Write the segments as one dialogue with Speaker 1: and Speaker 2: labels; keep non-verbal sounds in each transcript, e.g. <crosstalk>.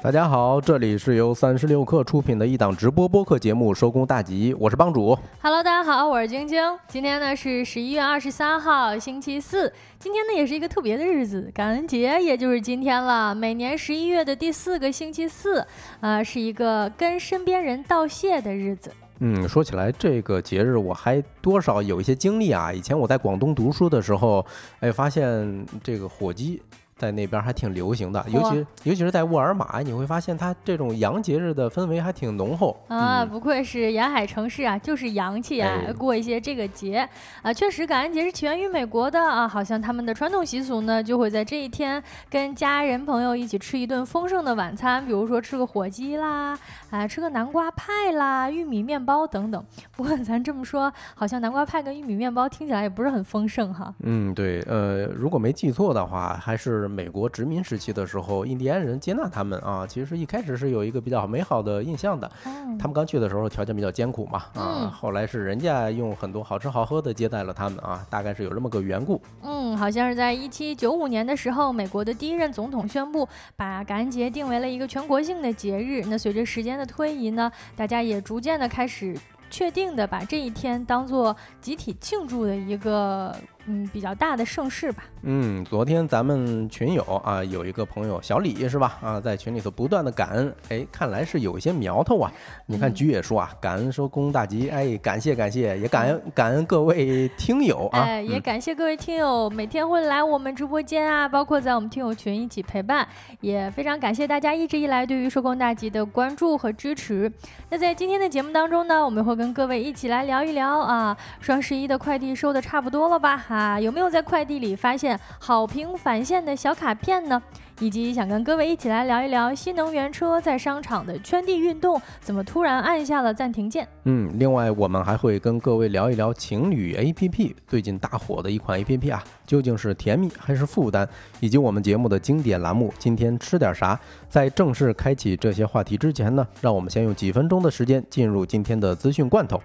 Speaker 1: 大家好，这里是由三十六克出品的一档直播播客节目《收工大吉》，我是帮主。
Speaker 2: Hello，大家好，我是晶晶。今天呢是十一月二十三号，星期四。今天呢也是一个特别的日子，感恩节，也就是今天了。每年十一月的第四个星期四，啊，是一个跟身边人道谢的日子。
Speaker 1: 嗯，说起来这个节日，我还多少有一些经历啊。以前我在广东读书的时候，哎，发现这个火鸡。在那边还挺流行的，尤其尤其是在沃尔玛，你会发现它这种洋节日的氛围还挺浓厚
Speaker 2: 啊！不愧是沿海城市啊，就是洋气啊，过一些这个节啊。确实，感恩节是起源于美国的啊，好像他们的传统习俗呢，就会在这一天跟家人朋友一起吃一顿丰盛的晚餐，比如说吃个火鸡啦，啊，吃个南瓜派啦，玉米面包等等。不过咱这么说，好像南瓜派跟玉米面包听起来也不是很丰盛哈。
Speaker 1: 嗯，对，呃，如果没记错的话，还是。美国殖民时期的时候，印第安人接纳他们啊，其实一开始是有一个比较美好的印象的。他们刚去的时候条件比较艰苦嘛，啊，后来是人家用很多好吃好喝的接待了他们啊，大概是有这么个缘故。
Speaker 2: 嗯，好像是在一七九五年的时候，美国的第一任总统宣布把感恩节定为了一个全国性的节日。那随着时间的推移呢，大家也逐渐的开始确定的把这一天当做集体庆祝的一个。嗯，比较大的盛世吧。
Speaker 1: 嗯，昨天咱们群友啊，有一个朋友小李是吧？啊，在群里头不断的感恩，哎，看来是有一些苗头啊。你看菊也说啊，感恩收工大吉，哎，感谢感谢，也感恩感恩各位听友啊，
Speaker 2: 哎，也感谢各位听友每天会来我们直播间啊，包括在我们听友群一起陪伴，也非常感谢大家一直以来对于收工大吉的关注和支持。那在今天的节目当中呢，我们会跟各位一起来聊一聊啊，双十一的快递收的差不多了吧？哈。啊，有没有在快递里发现好评返现的小卡片呢？以及想跟各位一起来聊一聊新能源车在商场的圈地运动，怎么突然按下了暂停键？
Speaker 1: 嗯，另外我们还会跟各位聊一聊情侣 APP 最近大火的一款 APP 啊，究竟是甜蜜还是负担？以及我们节目的经典栏目今天吃点啥？在正式开启这些话题之前呢，让我们先用几分钟的时间进入今天的资讯罐头。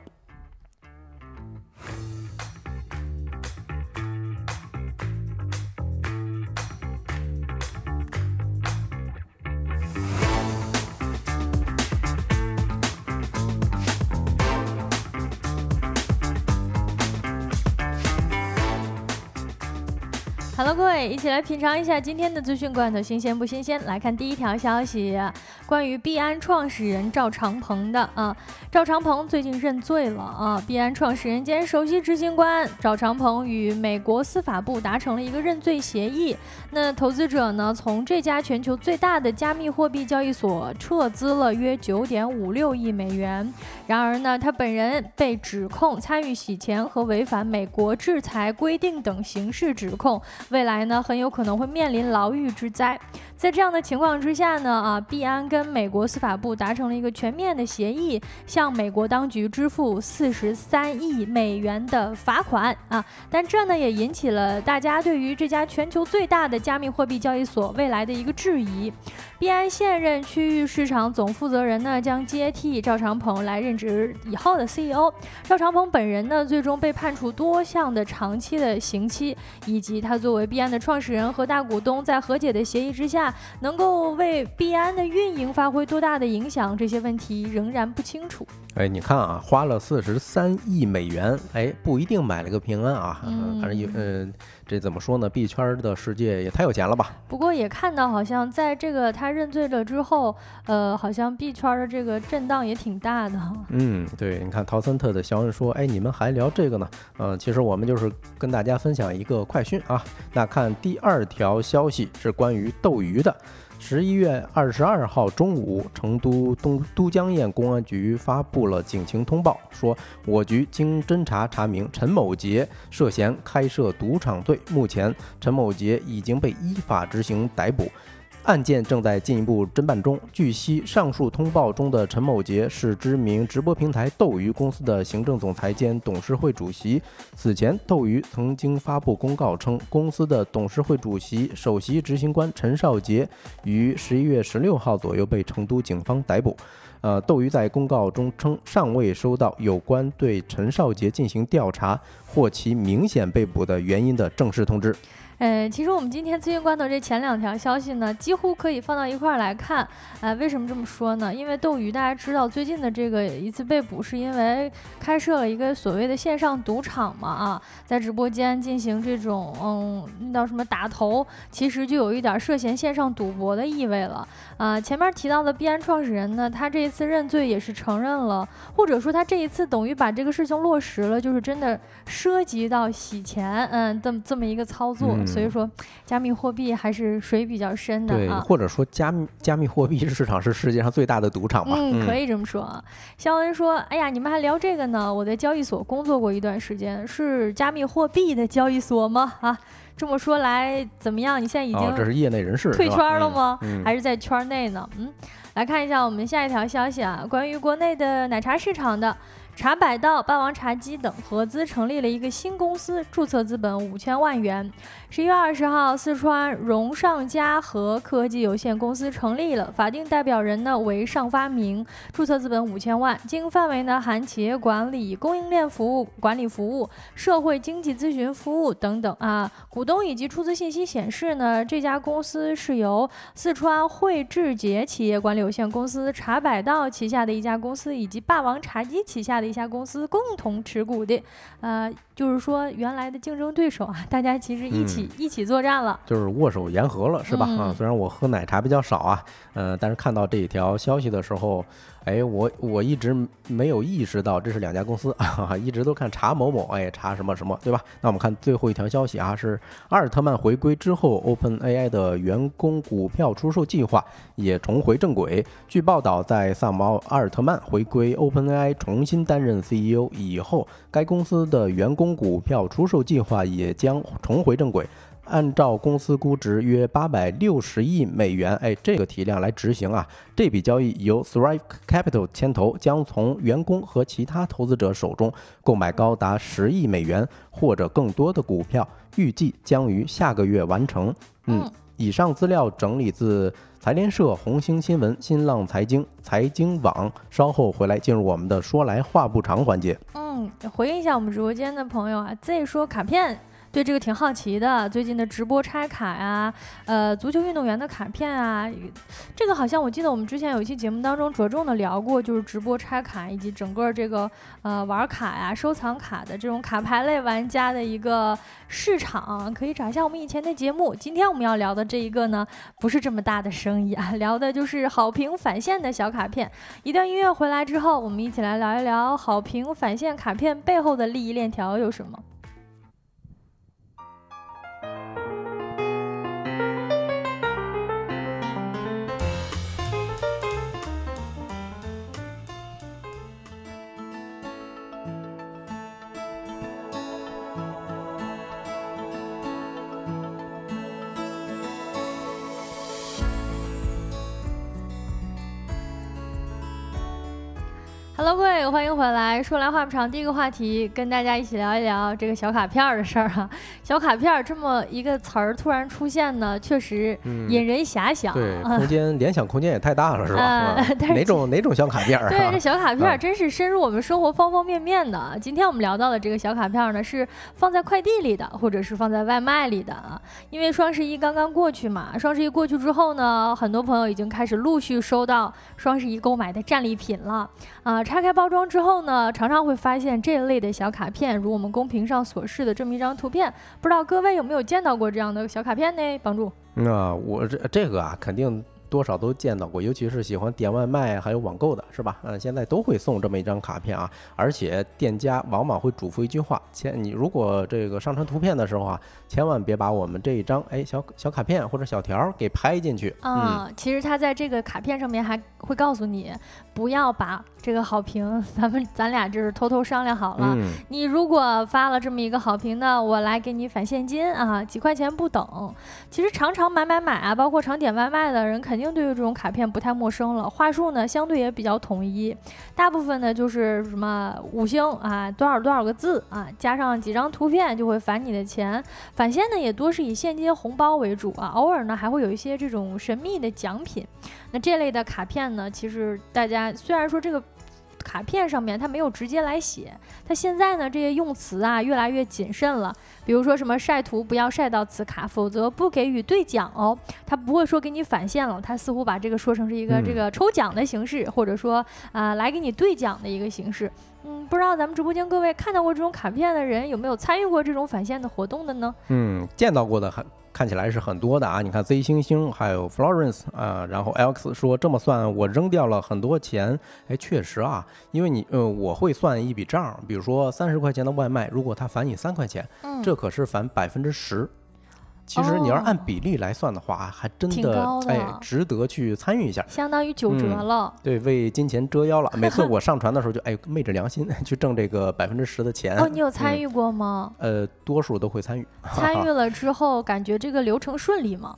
Speaker 2: 一起来品尝一下今天的资讯罐头新鲜不新鲜？来看第一条消息，关于币安创始人赵长鹏的啊，赵长鹏最近认罪了啊，币安创始人兼首席执行官赵长鹏与美国司法部达成了一个认罪协议。那投资者呢，从这家全球最大的加密货币交易所撤资了约九点五六亿美元。然而呢，他本人被指控参与洗钱和违反美国制裁规定等刑事指控。未来呢，很有可能会面临牢狱之灾。在这样的情况之下呢，啊，币安跟美国司法部达成了一个全面的协议，向美国当局支付四十三亿美元的罚款啊。但这呢，也引起了大家对于这家全球最大的加密货币交易所未来的一个质疑。币安现任区域市场总负责人呢，将接替赵长鹏来任职以后的 CEO。赵长鹏本人呢，最终被判处多项的长期的刑期，以及他作为币安的创始人和大股东，在和解的协议之下。能够为币安的运营发挥多大的影响？这些问题仍然不清楚。
Speaker 1: 哎，你看啊，花了四十三亿美元，哎，不一定买了个平安啊。嗯，反正有，嗯，这怎么说呢？币圈的世界也太有钱了吧？
Speaker 2: 不过也看到，好像在这个他认罪了之后，呃，好像币圈的这个震荡也挺大的。
Speaker 1: 嗯，对，你看陶森特的肖恩说，哎，你们还聊这个呢？嗯，其实我们就是跟大家分享一个快讯啊。那看第二条消息是关于斗鱼的。十一月二十二号中午，成都东都江堰公安局发布了警情通报，说我局经侦查查明，陈某杰涉嫌开设赌场罪，目前陈某杰已经被依法执行逮捕。案件正在进一步侦办中。据悉，上述通报中的陈某杰是知名直播平台斗鱼公司的行政总裁兼董事会主席。此前，斗鱼曾经发布公告称，公司的董事会主席、首席执行官陈少杰于十一月十六号左右被成都警方逮捕。呃，斗鱼在公告中称，尚未收到有关对陈少杰进行调查或其明显被捕的原因的正式通知。
Speaker 2: 呃，其实我们今天资讯关头这前两条消息呢，几乎可以放到一块儿来看。呃，为什么这么说呢？因为斗鱼大家知道，最近的这个一次被捕，是因为开设了一个所谓的线上赌场嘛啊，在直播间进行这种嗯，那叫什么打头，其实就有一点涉嫌线上赌博的意味了。啊，前面提到的币安创始人呢，他这一次认罪也是承认了，或者说他这一次等于把这个事情落实了，就是真的涉及到洗钱，嗯，这么这么一个操作。所以说，加密货币还是水比较深的
Speaker 1: 啊。对，或者说加密加密货币市场是世界上最大的赌场嘛？
Speaker 2: 嗯，可以这么说啊。肖恩说：“哎呀，你们还聊这个呢？我在交易所工作过一段时间，是加密货币的交易所吗？啊？”这么说来怎么样？你现在已经
Speaker 1: 这是业内人士
Speaker 2: 退圈了吗？还是在圈内呢？嗯，来看一下我们下一条消息啊，关于国内的奶茶市场的。茶百道、霸王茶姬等合资成立了一个新公司，注册资本五千万元。十一月二十号，四川荣尚嘉和科技有限公司成立了，法定代表人呢为尚发明，注册资本五千万，经营范围呢含企业管理、供应链服务管理服务、社会经济咨询服务等等啊。股东以及出资信息显示呢，这家公司是由四川汇智捷企业管理有限公司、茶百道旗下的一家公司以及霸王茶姬旗下的一家公司共同持股的，呃。就是说，原来的竞争对手啊，大家其实一起一起作战了，
Speaker 1: 就是握手言和了，是吧？啊，虽然我喝奶茶比较少啊，呃，但是看到这一条消息的时候。哎，我我一直没有意识到这是两家公司 <laughs> 啊，一直都看查某某，哎，查什么什么，对吧？那我们看最后一条消息啊，是阿尔特曼回归之后，OpenAI 的员工股票出售计划也重回正轨。据报道，在萨姆阿尔特曼回归 OpenAI 重新担任 CEO 以后，该公司的员工股票出售计划也将重回正轨。按照公司估值约八百六十亿美元，哎，这个体量来执行啊。这笔交易由 Thrive Capital 牵头，将从员工和其他投资者手中购买高达十亿美元或者更多的股票，预计将于下个月完成。嗯，以上资料整理自财联社、红星新闻、新浪财经、财经网。稍后回来进入我们的说来话不长环节。
Speaker 2: 嗯，回应一下我们直播间的朋友啊，Z 说卡片。对这个挺好奇的，最近的直播拆卡呀，呃，足球运动员的卡片啊，这个好像我记得我们之前有一期节目当中着重的聊过，就是直播拆卡以及整个这个呃玩卡呀、收藏卡的这种卡牌类玩家的一个市场，可以找一下我们以前的节目。今天我们要聊的这一个呢，不是这么大的生意啊，<laughs> 聊的就是好评返现的小卡片。一段音乐回来之后，我们一起来聊一聊好评返现卡片背后的利益链条有什么。Hello，各位，欢迎回来。说来话不长，第一个话题跟大家一起聊一聊这个小卡片的事儿哈。小卡片这么一个词儿突然出现呢，确实引人遐想。
Speaker 1: 对，空间联想空间也太大了，是吧？<laughs> 哪种哪种小卡片？
Speaker 2: 对，这小卡片真是深入我们生活方方面面的。今天我们聊到的这个小卡片呢，是放在快递里的，或者是放在外卖里的啊。因为双十一刚刚过去嘛，双十一过去之后呢，很多朋友已经开始陆续收到双十一购买的战利品了啊。拆开包装之后呢，常常会发现这类的小卡片，如我们公屏上所示的这么一张图片，不知道各位有没有见到过这样的小卡片呢？帮助？
Speaker 1: 那我这这个啊，肯定。多少都见到过，尤其是喜欢点外卖还有网购的，是吧？嗯，现在都会送这么一张卡片啊，而且店家往往会嘱咐一句话：千你如果这个上传图片的时候啊，千万别把我们这一张哎小小卡片或者小条给拍进去
Speaker 2: 啊。其实他在这个卡片上面还会告诉你，不要把这个好评，<laughs> 咱们咱俩就是偷偷商量好了，你如果发了这么一个好评呢，我来给你返现金啊，几块钱不等。其实常常买买买啊，包括常点外卖的人肯定。已经对于这种卡片不太陌生了，话术呢相对也比较统一，大部分呢就是什么五星啊，多少多少个字啊，加上几张图片就会返你的钱，返现呢也多是以现金红包为主啊，偶尔呢还会有一些这种神秘的奖品。那这类的卡片呢，其实大家虽然说这个。卡片上面它没有直接来写，它现在呢这些用词啊越来越谨慎了。比如说什么晒图不要晒到此卡，否则不给予兑奖哦。它不会说给你返现了，它似乎把这个说成是一个这个抽奖的形式，或者说啊来给你兑奖的一个形式。嗯，不知道咱们直播间各位看到过这种卡片的人有没有参与过这种返现的活动的呢？
Speaker 1: 嗯，见到过的很。看起来是很多的啊！你看 Z 星星还有 Florence 啊，然后 Alex 说这么算我扔掉了很多钱。哎，确实啊，因为你呃，我会算一笔账，比如说三十块钱的外卖，如果他返你三块钱，这可是返百分之十。其实你要是按比例来算的话，还真的哎，值得去参与一下，
Speaker 2: 相当于九折了。
Speaker 1: 对，为金钱折腰了。每次我 <laughs> 上传的时候，就哎昧着良心 <laughs> 去挣这个百分之十的钱。
Speaker 2: 哦，你有参与过吗？
Speaker 1: 呃，多数都会参与。<laughs>
Speaker 2: 参与了之后，感觉这个流程顺利吗？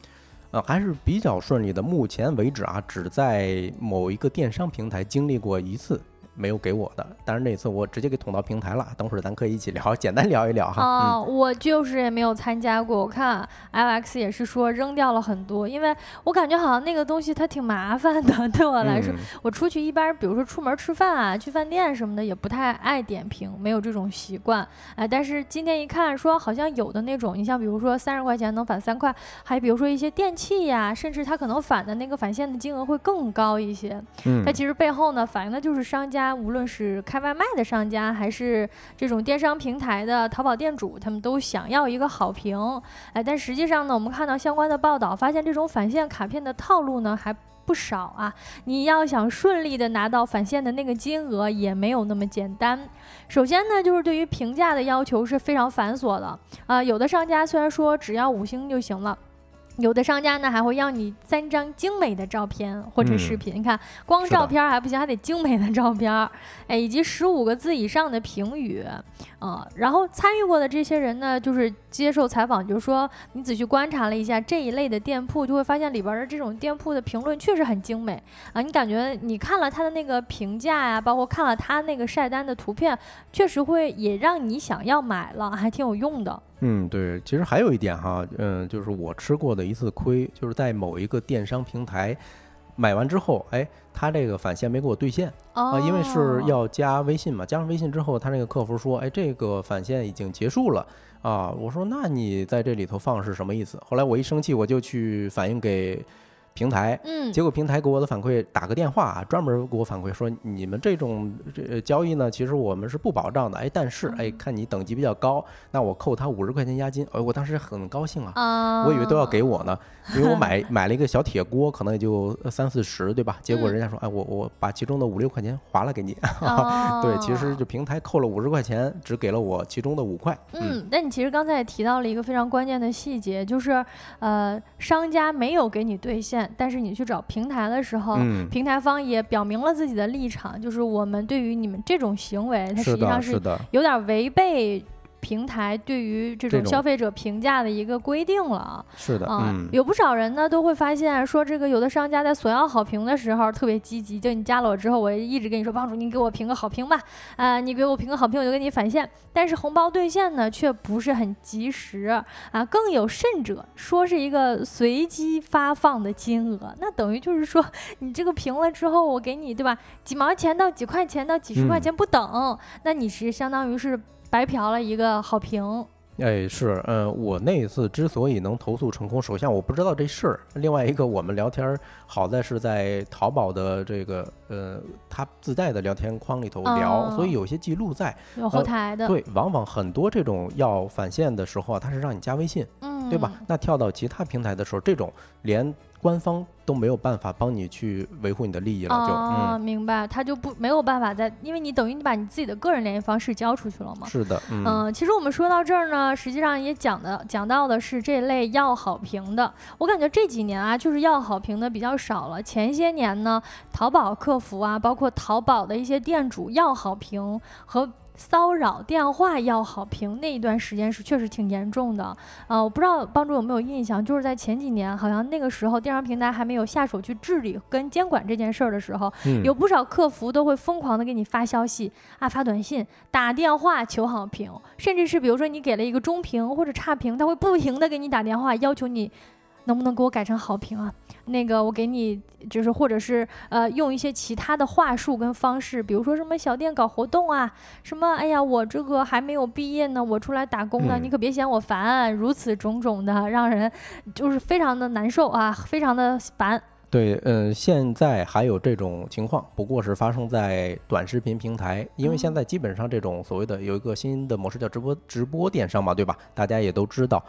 Speaker 1: 呃，还是比较顺利的。目前为止啊，只在某一个电商平台经历过一次。没有给我的，但是那次我直接给捅到平台了。等会儿咱可以一起聊，简单聊一聊哈。
Speaker 2: 啊，我就是也没有参加过。我看 Alex 也是说扔掉了很多，因为我感觉好像那个东西它挺麻烦的，对我来说。我出去一般，比如说出门吃饭啊，去饭店什么的，也不太爱点评，没有这种习惯。哎，但是今天一看，说好像有的那种，你像比如说三十块钱能返三块，还比如说一些电器呀，甚至它可能返的那个返现的金额会更高一些。嗯，它其实背后呢，反映的就是商家。无论是开外卖的商家，还是这种电商平台的淘宝店主，他们都想要一个好评。哎，但实际上呢，我们看到相关的报道，发现这种返现卡片的套路呢还不少啊。你要想顺利的拿到返现的那个金额，也没有那么简单。首先呢，就是对于评价的要求是非常繁琐的啊。有的商家虽然说只要五星就行了。有的商家呢还会要你三张精美的照片或者视频，你看光照片还不行，还得精美的照片，哎，以及十五个字以上的评语，啊，然后参与过的这些人呢，就是接受采访，就是说你仔细观察了一下这一类的店铺，就会发现里边的这种店铺的评论确实很精美啊，你感觉你看了他的那个评价呀，包括看了他那个晒单的图片，确实会也让你想要买了，<laughs> 还挺有用的。
Speaker 1: 嗯，对，其实还有一点哈，嗯，就是我吃过的一次亏，就是在某一个电商平台买完之后，哎，他这个返现没给我兑现啊，因为是要加微信嘛，加上微信之后，他那个客服说，哎，这个返现已经结束了啊，我说那你在这里头放是什么意思？后来我一生气，我就去反映给。平台，嗯，结果平台给我的反馈，打个电话，啊专门给我反馈说，你们这种这交易呢，其实我们是不保障的，哎，但是，哎，看你等级比较高，那我扣他五十块钱押金，哎，我当时很高兴啊，我以为都要给我呢，因为我买 <laughs> 买了一个小铁锅，可能也就三四十，对吧？结果人家说，哎，我我把其中的五六块钱划了给你，<laughs> 对，其实就平台扣了五十块钱，只给了我其中的五块。
Speaker 2: 嗯，那你其实刚才也提到了一个非常关键的细节，就是，呃，商家没有给你兑现。但是你去找平台的时候，平台方也表明了自己的立场，就是我们对于你们这种行为，它实际上是有点违背。平台对于这种消费者评价的一个规定了，
Speaker 1: 是的
Speaker 2: 啊，有不少人呢都会发现说，这个有的商家在索要好评的时候特别积极，就你加了我之后，我一直跟你说，帮主你给我评个好评吧，啊，<laughs> 你给我评个好评，我就给你返现。但是红包兑现呢却不是很及时啊，更有甚者说是一个随机发放的金额，那等于就是说你这个评了之后，我给你对吧，几毛钱到几块钱到几十块钱不等，那你是相当于是。白嫖了一个好评，
Speaker 1: 哎，是，嗯，我那一次之所以能投诉成功，首先我不知道这事儿，另外一个我们聊天好在是在淘宝的这个呃，它自带的聊天框里头聊，所以有些记录在，
Speaker 2: 有后台的，
Speaker 1: 对，往往很多这种要返现的时候啊，它是让你加微信，嗯，对吧？那跳到其他平台的时候，这种连。官方都没有办法帮你去维护你的利益了，就啊，
Speaker 2: 明白，他就不没有办法在，因为你等于你把你自己的个人联系方式交出去了嘛。
Speaker 1: 是的，
Speaker 2: 嗯，其实我们说到这儿呢，实际上也讲的讲到的是这类要好评的。我感觉这几年啊，就是要好评的比较少了。前些年呢，淘宝客服啊，包括淘宝的一些店主要好评和。骚扰电话要好评那一段时间是确实挺严重的，呃，我不知道帮主有没有印象，就是在前几年，好像那个时候电商平台还没有下手去治理跟监管这件事儿的时候，有不少客服都会疯狂的给你发消息啊，发短信、打电话求好评，甚至是比如说你给了一个中评或者差评，他会不停的给你打电话要求你。能不能给我改成好评啊？那个我给你就是或者是呃用一些其他的话术跟方式，比如说什么小店搞活动啊，什么哎呀我这个还没有毕业呢，我出来打工呢，
Speaker 1: 嗯
Speaker 2: 你可别嫌我烦，如此种种的，让人就是非常的难受啊，非常的烦。
Speaker 1: 对，嗯，现在还有这种情况，不过是发生在短视频平台，因为现在基本上这种所谓的有一个新的模式叫直播直播电商嘛，对吧？大家也都知道，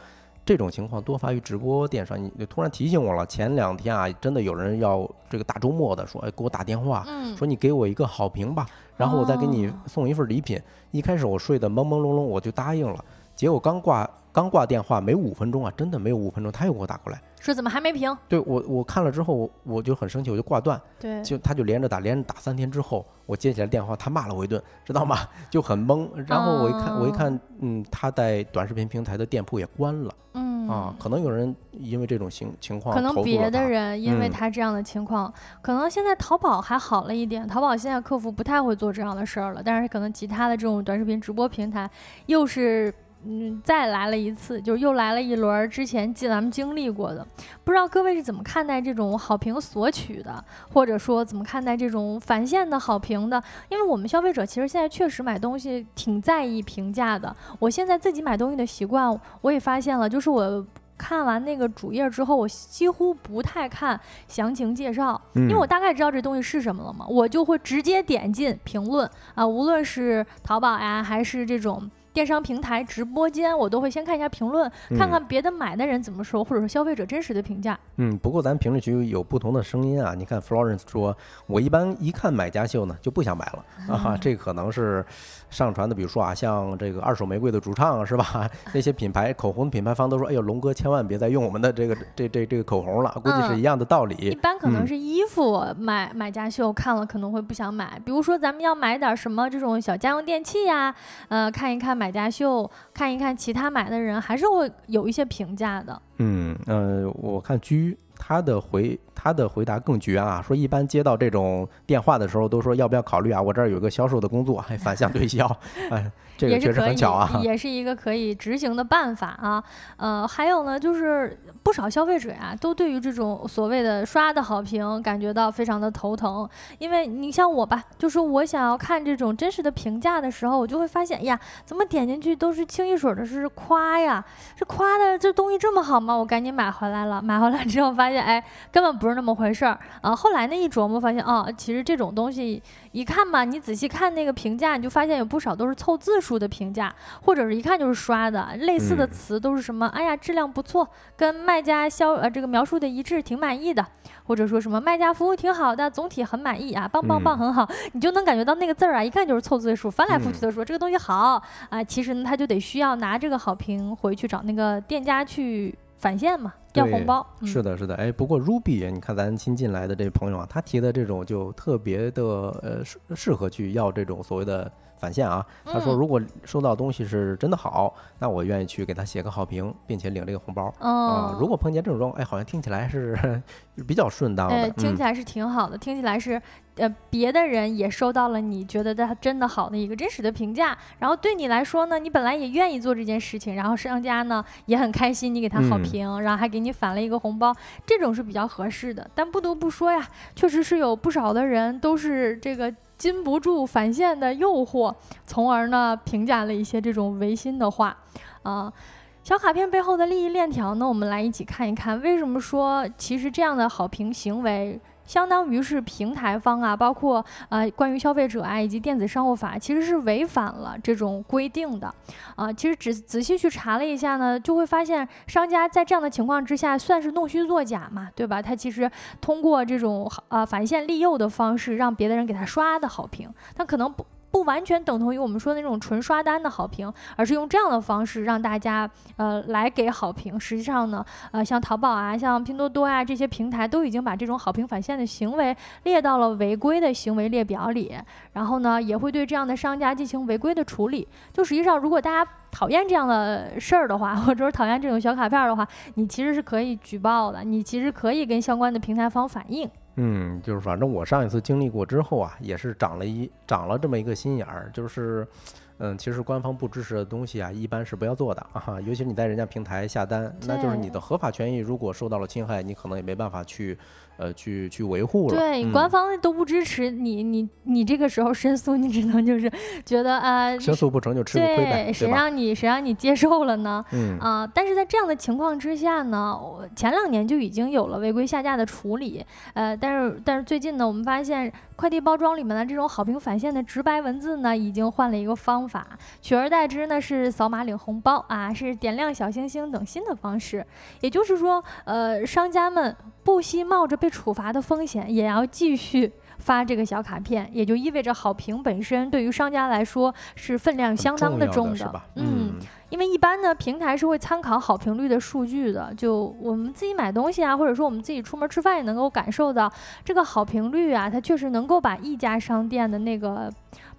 Speaker 1: 这种情况多发于直播电商。你你突然提醒我了，前两天啊，真的有人要这个大周末的说，哎，给我打电话，
Speaker 2: 嗯，
Speaker 1: 说你给我一个好评吧，然后我再给你
Speaker 2: 哦
Speaker 1: 送一份礼品。一开始我睡得朦朦胧胧，我就答应了，结果刚挂刚挂电话没五分钟啊，真的没有五分钟，他又给我打过来。
Speaker 2: 说怎么还没评？
Speaker 1: 对我，我看了之后，我我就很生气，我就挂断，
Speaker 2: 对，
Speaker 1: 就他就连着打，连着打三天之后，我接起来电话，他骂了我一顿，知道吗？就很懵。然后我一看，我一
Speaker 2: 哦
Speaker 1: 看，嗯，他在短视频平台的店铺也关了
Speaker 2: 嗯
Speaker 1: 啊，可能有人因为这种情情况
Speaker 2: 可能别的人因为
Speaker 1: 嗯
Speaker 2: 他这样的情况，可能现在淘宝还好了一点，淘宝现在客服不太会做这样的事儿了，但是可能其他的这种短视频直播平台又是。嗯，再来了一次，就是又来了一轮儿之前记咱们经历过的，不知道各位是怎么看待这种好评索取的，或者说怎么看待这种返现的好评的？因为我们消费者其实现在确实买东西挺在意评价的。我现在自己买东西的习惯，我也发现了，就是我看完那个主页之后，我几乎不太看详情介绍，因为我
Speaker 1: 嗯
Speaker 2: 大概知道这东西是什么了嘛，我就会直接点进评论啊，无论是淘宝呀，还是这种。电商平台直播间，我都会先看一下评论，看
Speaker 1: 嗯
Speaker 2: 看别的买的人怎么说，或者说消费者真实的评价。
Speaker 1: 嗯，不过咱评论区有不同的声音啊。你看 Florence 说，我一般一看买家秀呢就不想买了啊，这可能是上传的，比如说啊，像这个二手玫瑰的主唱是吧？<laughs> 那些品牌口红品牌方都说，哎呦，龙哥千万别再用我们的这个这这这个口红了，<laughs> 估计是
Speaker 2: 嗯
Speaker 1: 一样的道理一。
Speaker 2: 般可能
Speaker 1: 嗯
Speaker 2: 是衣服买买家秀看了可能会不想买，比如说咱们要买点什么这种小家用电器呀，呃，看一看买买家秀，看一看其他买的人，还是会有一些评价的。
Speaker 1: 嗯呃，我看居他的回他的回答更绝啊，说一般接到这种电话的时候都说要不要考虑啊，我这儿有个销售的工作，还反向推销，<laughs> 哎，这个确实
Speaker 2: 也是可以，
Speaker 1: 很巧啊。
Speaker 2: 也是一个可以执行的办法啊。呃，还有呢，就是不少消费者啊、都对于这种所谓的刷的好评感觉到非常的头疼，因为你像我吧，就是我想要看这种真实的评价的时候，我就会发现，哎呀，怎么点进去都是清一水儿的是夸呀，这夸的这东西这么好吗？我赶紧买回来了，买回来之后发现，哎，根本不是那么回事儿啊。后来呢一琢磨，发现哦，其实这种东西一看吧，你仔细看那个评价，你就发现有不少都是凑字数的评价，或者是一看就是刷的。类似的
Speaker 1: 嗯
Speaker 2: 词都是什么？哎呀，质量不错，跟卖家销呃这个描述的一致，挺满意的。或者说什么卖家服务挺好的，总体很满意啊，棒棒棒，
Speaker 1: 嗯
Speaker 2: 很好。你就能感觉到那个字儿啊，一看就是凑字数，翻来覆去的说、这个东西好啊。其实呢，他就得需要拿这个好评回去找那个店家去返现嘛，要红包。嗯、
Speaker 1: 是的，是的，哎，不过 Ruby，你看咱新进来的这朋友啊，他提的这种就特别的呃适适合去要这种所谓的返现啊。他说，
Speaker 2: 嗯
Speaker 1: 如果收到东西是真的好，那我愿意去给他写个好评，并且领这个红包
Speaker 2: 嗯、
Speaker 1: 啊。如果碰见这种状况，哎，好像听起来是 <laughs> 比较顺当的
Speaker 2: 呃，，听
Speaker 1: 嗯
Speaker 2: 起来是挺好的，听起来是，呃，别的人也收到了你觉得他真的好的一个真实的评价，然后对你来说呢，你本来也愿意做这件事情，然后商家呢也很开心，你给他好
Speaker 1: 嗯
Speaker 2: 评，然后还给你返了一个红包，这种是比较合适的。但不得不说呀，确实是有不少的人都是这个禁不住返现的诱惑，从而呢评价了一些这种违心的话，啊、小卡片背后的利益链条呢，我们来一起看一看，为什么说其实这样的好评行为。相当于是平台方啊，包括呃关于消费者啊以及电子商务法，其实是违反了这种规定的，啊、其实仔仔细去查了一下呢，就会发现商家在这样的情况之下，算是弄虚作假嘛，对吧？他其实通过这种呃返现利诱的方式，让别的人给他刷的好评，他可能不。不完全等同于我们说的那种纯刷单的好评，而是用这样的方式让大家呃来给好评。实际上呢，呃，像淘宝啊、像拼多多啊这些平台都已经把这种好评返现的行为列到了违规的行为列表里，然后呢，也会对这样的商家进行违规的处理。就实际上，如果大家讨厌这样的事儿的话，<laughs> 或者是讨厌这种小卡片儿的话，你其实是可以举报的，你其实可以跟相关的平台方反映。
Speaker 1: 嗯，就是反正我上一次经历过之后啊，也是长了一长了这么一个心眼儿，就是，嗯，其实官方不支持的东西啊，一般是不要做的啊。尤其是你在人家平台下单，那就是你的合法权益如果受到了侵害，你可能也没办法去。呃，去去维护了，
Speaker 2: 对，官方都不支持你，你你这个时候申诉，你只能就是觉得啊，
Speaker 1: 申诉不成就吃亏呗，
Speaker 2: 谁让你谁让你接受了呢？嗯。啊，但是在这样的情况之下呢，前两年就已经有了违规下架的处理，呃，但是但是最近呢，我们发现快递包装里面的这种好评返现的直白文字呢，已经换了一个方法，取而代之呢是扫码领红包啊，是点亮小星星等新的方式，也就是说，呃，商家们不惜冒着被被处罚的风险，也要继续发这个小卡片，也就意味着好评本身对于商家来说是分量相当
Speaker 1: 的
Speaker 2: 重
Speaker 1: 的。
Speaker 2: 嗯，因为一般呢，平台是会参考好评率的数据的。就我们自己买东西啊，或者说我们自己出门吃饭也能够感受到这个好评率啊，它确实能够把一家商店的那个。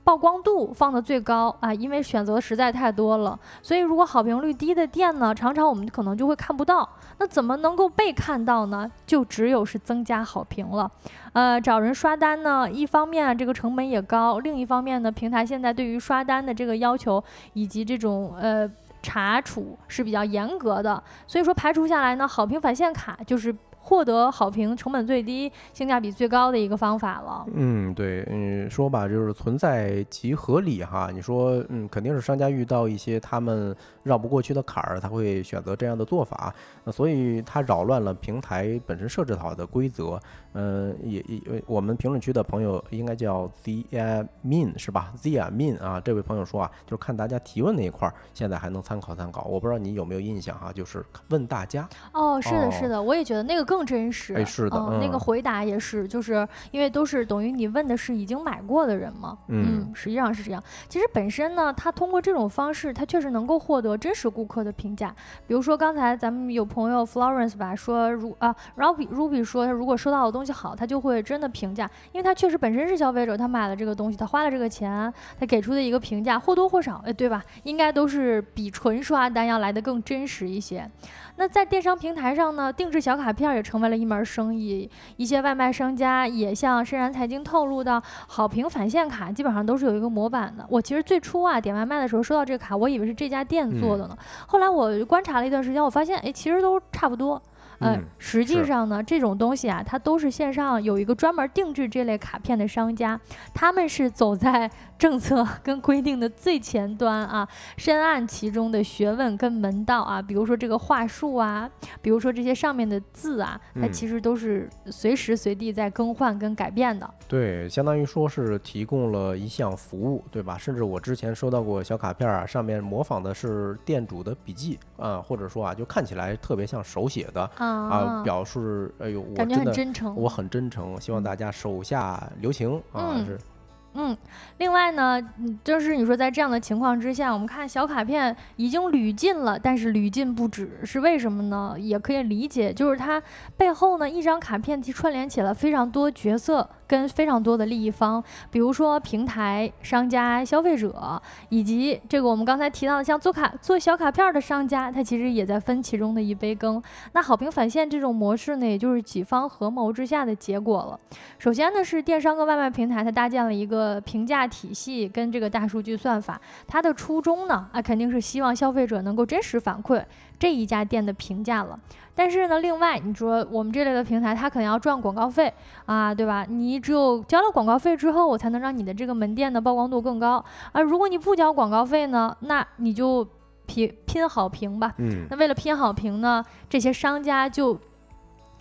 Speaker 2: 曝光度放的最高啊，因为选择实在太多了，所以如果好评率低的店呢，常常我们可能就会看不到。那怎么能够被看到呢？就只有是增加好评了。呃，找人刷单呢，一方面这个成本也高，另一方面呢，平台现在对于刷单的这个要求以及这种呃查处是比较严格的，所以说排除下来呢，好评返现卡就是。获得好评成本最低、性价比最高的一个方法了。
Speaker 1: 嗯，对，嗯，说吧，就是存在即合理哈。你说，嗯，肯定是商家遇到一些他们绕不过去的坎儿，他会选择这样的做法。那所以他扰乱了平台本身设置好的规则。嗯，也也，我们评论区的朋友应该叫 Z Min 是吧？Z Min 啊，这位朋友说啊，就是看大家提问那一块儿，现在还能参考参考。我不知道你有没有印象哈，就是问大家。
Speaker 2: 哦，是的，是的，我也觉得那个更。更真实，
Speaker 1: 哎，是的，
Speaker 2: 那个回答也是，就是因为都是等于你问的是已经买过的人嘛，嗯，实际上是这样。其实本身呢，他通过这种方式，他确实能够获得真实顾客的评价。比如说刚才咱们有朋友 Florence 吧说，如啊，Ruby Ruby 说，他如果收到的东西好，他就会真的评价，因为他确实本身是消费者，他买了这个东西，他花了这个钱，他给出的一个评价或多或少，哎，对吧？应该都是比纯刷单要来的更真实一些。那在电商平台上呢，定制小卡片也成为了一门生意。一些外卖商家也向深然财经透露到，好评返现卡基本上都是有一个模板的。我其实最初啊点外卖的时候收到这个卡，我以为是这家店做的呢。后来我观察了一段时间，我发现，哎，其实都差不多。
Speaker 1: 嗯，
Speaker 2: 实际上呢，这种东西啊，它都是线上有一个专门定制这类卡片的商家，他们是走在政策 <laughs> 跟规定的最前端啊，深谙其中的学问跟门道啊。比如说这个话术啊，比如说这些上面的字啊，它其实都是随时随地在更换跟改变的。
Speaker 1: 对，相当于说是提供了一项服务，对吧？甚至我之前收到过小卡片啊，上面模仿的是店主的笔记啊，或者说啊，就看起来特别像手写的。啊，表示哎呦，我真的，我很真诚，希望大家手下留情啊，是。
Speaker 2: 嗯，另外呢，就是你说在这样的情况之下，我们看小卡片已经屡禁了，但是屡禁不止，是为什么呢？也可以理解，就是它背后呢，一张卡片其串联起了非常多角色跟非常多的利益方，比如说平台、商家、消费者，以及这个我们刚才提到的像做卡做小卡片的商家，他其实也在分其中的一杯羹。那好评返现这种模式呢，也就是几方合谋之下的结果了。首先呢，是电商跟外卖平台，它搭建了一个。评价体系跟这个大数据算法，它的初衷呢，啊，肯定是希望消费者能够真实反馈这一家店的评价了。但是呢，另外你说我们这类的平台，它可能要赚广告费啊，对吧？你只有交了广告费之后，我才能让你的这个门店的曝光度更高啊。如果你不交广告费呢，那你就拼拼好评吧。
Speaker 1: 嗯。
Speaker 2: 那为了拼好评呢，这些商家就。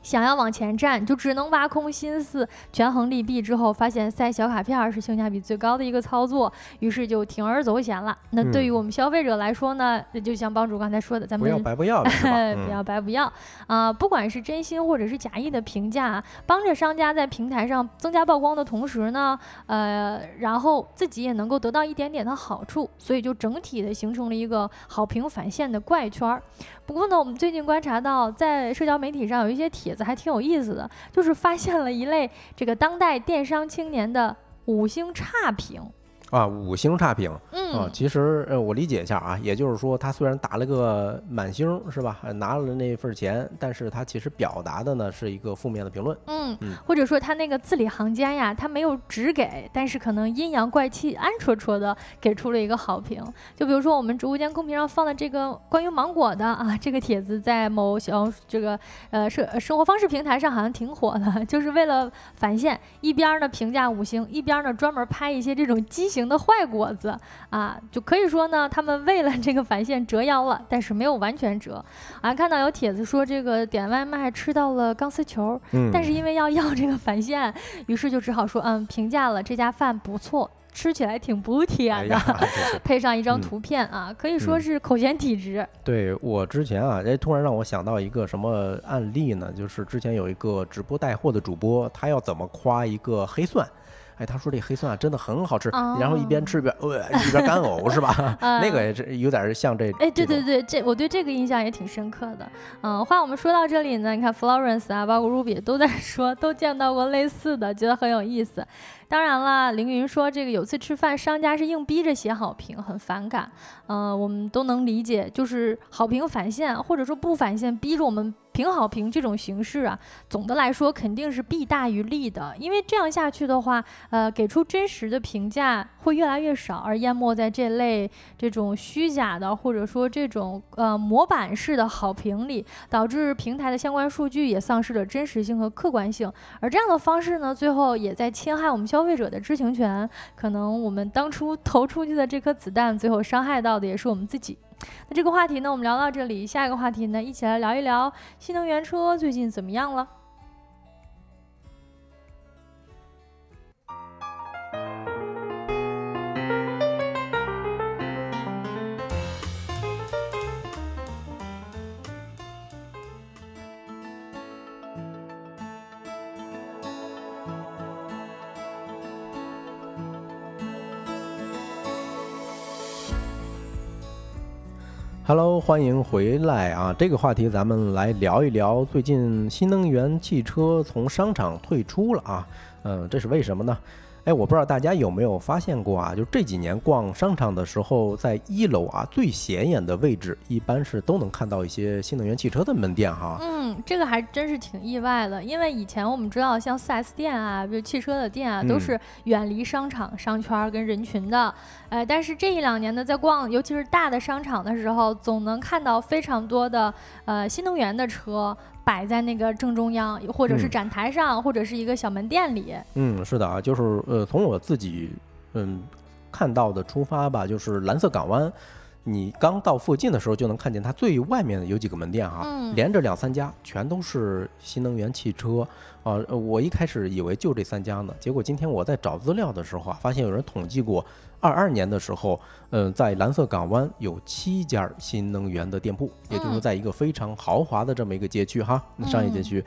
Speaker 2: 想要往前站，就只能挖空心思权衡利弊，之后发现塞小卡片是性价比最高的一个操作，于是就铤而走险了。那对于我们消费者来说呢，那就像帮主刚才说的，咱们
Speaker 1: 不要白 <laughs> 不要，
Speaker 2: 不要白不要啊！不管是真心或者是假意的评价，帮着商家在平台上增加曝光的同时呢，呃，然后自己也能够得到一点点的好处，所以就整体的形成了一个好评返现的怪圈儿。不过呢，我们最近观察到，在社交媒体上有一些帖还挺有意思的，就是发现了一类这个当代电商青年的五星差评。
Speaker 1: 啊，五星差评。啊，
Speaker 2: 嗯，
Speaker 1: 其实呃，我理解一下啊，也就是说，他虽然打了个满星是吧，呃拿了那份钱，但是他其实表达的呢是一个负面的评论。
Speaker 2: 嗯
Speaker 1: 嗯，
Speaker 2: 或者说他那个字里行间呀，他没有直给，但是可能阴阳怪气、暗戳戳的给出了一个好评。就比如说我们直播间公屏上放的这个关于芒果的啊，这个帖子在某小这个呃生呃生活方式平台上好像挺火的，<laughs> 就是为了返现，一边儿呢评价五星，一边儿呢专门拍一些这种畸形的坏果子啊，就可以说呢，他们为了这个返现折腰了，但是没有完全折。啊，看到有帖子说这个点外卖吃到了钢丝球，
Speaker 1: 嗯，
Speaker 2: 但是因为要要这个返现，于是就只好说，嗯，评价了这家饭不错，吃起来挺不
Speaker 1: 哎
Speaker 2: 甜的，配上一张
Speaker 1: 嗯
Speaker 2: 图片啊，可以说
Speaker 1: 嗯
Speaker 2: 是口嫌体直。
Speaker 1: 对我之前啊，哎，突然让我想到一个什么案例呢？就是之前有一个直播带货的主播，他要怎么夸一个黑蒜？哎，他说这黑蒜啊真的很好吃，然后一边吃一边呃一边干呕是吧？
Speaker 2: 嗯
Speaker 1: 那个也是有点像这。
Speaker 2: 哎，对对对，这我对这个印象也挺深刻的。嗯，话我们说到这里呢，你看 Florence 啊，包括 Ruby 都在说，都见到过类似的，觉得很有意思。当然了，凌云说这个有次吃饭，商家是硬逼着写好评，很反感。嗯、我们都能理解，就是好评返现或者说不返现，逼着我们评好评这种形式啊，总的来说肯定是弊大于利的。因为这样下去的话，呃，给出真实的评价会越来越少，而淹没在这类这种虚假的或者说这种呃模板式的好评里，导致平台的相关数据也丧失了真实性和客观性。而这样的方式呢，最后也在侵害我们消费者的知情权。可能我们当初投出去的这颗子弹，最后伤害到的也是我们自己。那这个话题呢，我们聊到这里，下一个话题呢，一起来聊一聊新能源车最近怎么样了。
Speaker 1: Hello，欢迎回来啊！这个话题咱们来聊一聊，最近新能源汽车从商场退出了啊。嗯，这是为什么呢？哎，我不知道大家有没有发现过啊？就这几年逛商场的时候，在一楼啊最显眼的位置，一般是都能看到一些新能源汽车的门店哈。
Speaker 2: 嗯，这个还真是挺意外的，因为以前我们知道，像 4S 店啊，比如汽车的店啊，都
Speaker 1: 嗯
Speaker 2: 是远离商场、商圈儿跟人群的。呃，但是这一两年呢，在逛尤其是大的商场的时候，总能看到非常多的呃新能源的车摆在那个正中央，或者是
Speaker 1: 嗯。
Speaker 2: 展台上，或者是一个小门店里。
Speaker 1: 嗯，是的啊，就是呃，从我自己嗯看到的出发吧，就是蓝色港湾，你刚到附近的时候就能看见它最外面有几个门店哈，
Speaker 2: 嗯。
Speaker 1: 连着两三家，全都是新能源汽车。啊、呃我一开始以为就这三家呢，结果今天我在找资料的时候啊，发现有人统计过，二二年的时候，嗯、在蓝色港湾有七家新能源的店铺，也就是在一个非常豪华的这么一个街区哈，商业街
Speaker 2: 嗯
Speaker 1: 区。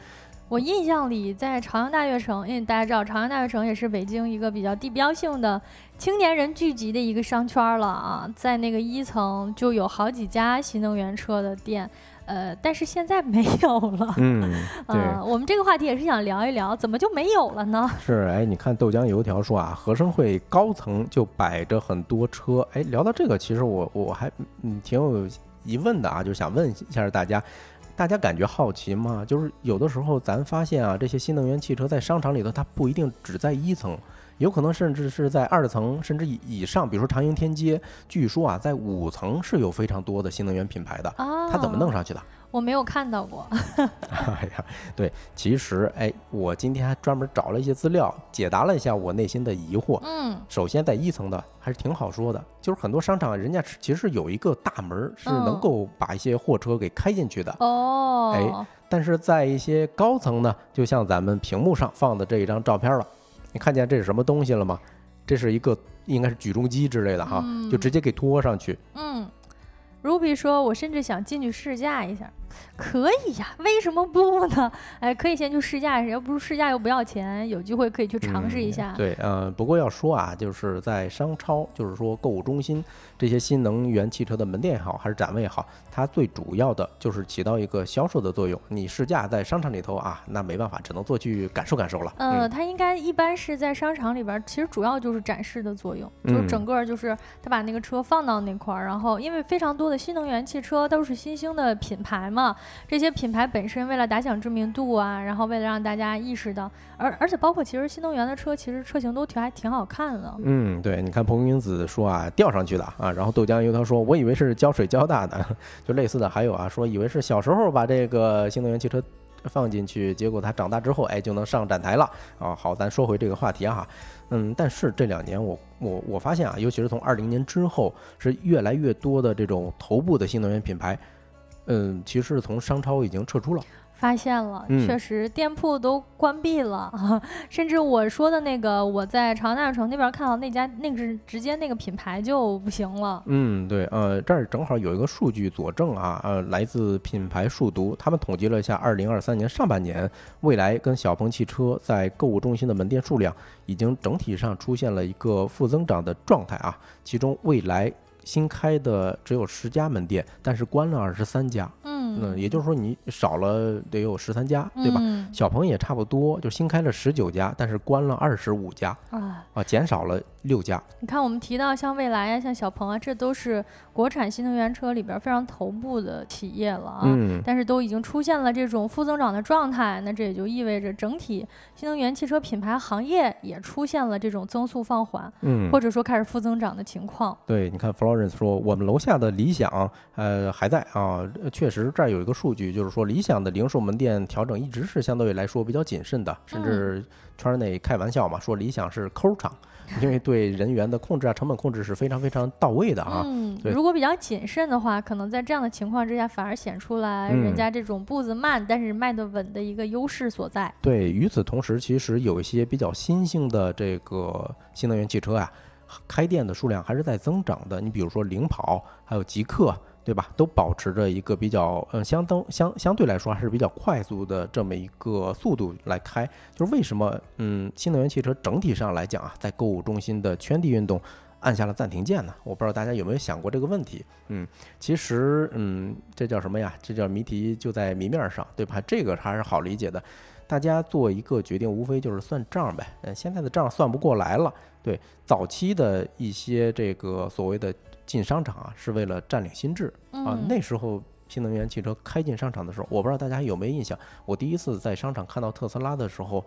Speaker 2: 我印象里，在朝阳大悦城，因为大家知道朝阳大悦城也是北京一个比较地标性的青年人聚集的一个商圈了啊，在那个一层就有好几家新能源车的店，呃，但是现在没有了。
Speaker 1: 嗯，对。<laughs>
Speaker 2: 呃，我们这个话题也是想聊一聊，怎么就没有了呢？<laughs>
Speaker 1: 是，哎，你看豆浆油条说啊，合生汇高层就摆着很多车，哎，聊到这个，其实我我还嗯挺有疑问的啊，就是想问一下大家，大家感觉好奇吗？就是有的时候咱发现啊，这些新能源汽车在商场里头，它不一定只在一层。有可能甚至是在二层甚至以以上，比如说长楹天街，据说啊，在五层是有非常多的新能源品牌的，
Speaker 2: 啊，
Speaker 1: 它怎么弄？上去的？
Speaker 2: 我没有看到过。<laughs>
Speaker 1: 哎呀，对，其实哎，我今天还专门找了一些资料，解答了一下我内心的疑惑。
Speaker 2: 嗯
Speaker 1: 首先，在一层的还是挺好说的，就是很多商场人家其实有一个大门儿，是能
Speaker 2: 嗯
Speaker 1: 够把一些货车给开进去的。
Speaker 2: 哦，
Speaker 1: 哎但是在一些高层呢，就像咱们屏幕上放的这一张照片了，你看见这是什么东西了吗？这是一个应该是举重机之类的哈，就直接给拖上去。
Speaker 2: 嗯，Ruby 说，我甚至想进去试驾一下。可以呀，为什么不呢？<laughs> 哎，可以先去试驾一下，要不是试驾又不要钱，有机会可以去尝试一下。
Speaker 1: 对，呃，不过要说啊，就是在商超，就是说购物中心这些新能源汽车的门店也好，还是展位也好，它最主要的就是起到一个销售的作用。你试驾在商场里头啊，那没办法，只能做去感受感受了。
Speaker 2: 呃，它应该一般是在商场里边，其实主要就是展示的作用，就是整个就是他把那个车放到那块儿，然后因为非常多的新能源汽车都是新兴的品牌嘛。啊这些品牌本身为了打响知名度啊，然后为了让大家意识到，而而且包括其实新能源的车，其实车型都挺还挺好看的。
Speaker 1: 嗯，对，你看彭英子说啊，吊上去的啊，然后豆浆油条说，我以为是胶水胶大的，<laughs> 就类似的还有啊，说以为是小时候把这个新能源汽车放进去，结果它长大之后哎就能上展台了啊。好，咱说回这个话题哈，嗯，但是这两年我我我发现啊，尤其是从二零年之后，是越来越多的这种头部的新能源品牌。嗯，其实从商超已经撤出了，
Speaker 2: 发现了，确实店铺都关闭了，<laughs> 甚至我说的那个我在长大城那边看到那家，那个是直接那个品牌就不行了。
Speaker 1: 嗯，对，呃，这儿正好有一个数据佐证啊，呃，来自品牌数独，他们统计了一下，二零二三年上半年，蔚来跟小鹏汽车在购物中心的门店数量已经整体上出现了一个负增长的状态啊，其中蔚来。新开的只有十家门店，但是关了二十三家。嗯，也就是说你少了得有十三家，对吧？小鹏也差不多，就新开了十九家，但是关了二十五家。啊啊，减少了。六家，
Speaker 2: 你看，我们提到像蔚来呀，像小鹏啊，这都是国产新能源车里边非常头部的企业了啊。嗯。但是都已经出现了这种负增长的状态，那这也就意味着整体新能源汽车品牌行业也出现了这种增速放缓，嗯，或者说开始负增长的情况。
Speaker 1: 对，你看说，我们楼下的理想，呃，还在啊。确实，这儿有一个数据，就是说，理想的零售门店调整一直是相对来说比较谨慎的，甚至圈内开玩笑嘛，说理想是抠厂。因为对人员的控制啊，成本控制是非常非常到位的啊。
Speaker 2: 嗯，如果比较谨慎的话，可能在这样的情况之下，反而显出来人家这种步子慢，但是卖得稳的一个优势所在。
Speaker 1: 对，与此同时，其实有一些比较新兴的这个新能源汽车啊，开店的数量还是在增长的。你比如说领跑，还有极客。对吧？都保持着一个比较，嗯，相当相相对来说还是比较快速的这么一个速度来开。就是为什么，嗯，新能源汽车整体上来讲啊，在购物中心的圈地运动按下了暂停键呢？我不知道大家有没有想过这个问题。嗯，其实，嗯，这叫什么呀？这叫谜题就在谜面上，对吧？这个还是好理解的。大家做一个决定，无非就是算账呗。嗯，现在的账算不过来了。对，早期的一些这个所谓的。进商场啊，是为了占领心智啊。那时候新能源汽车开进商场的时候，我不知道大家有没有印象。我第一次在商场看到特斯拉的时候，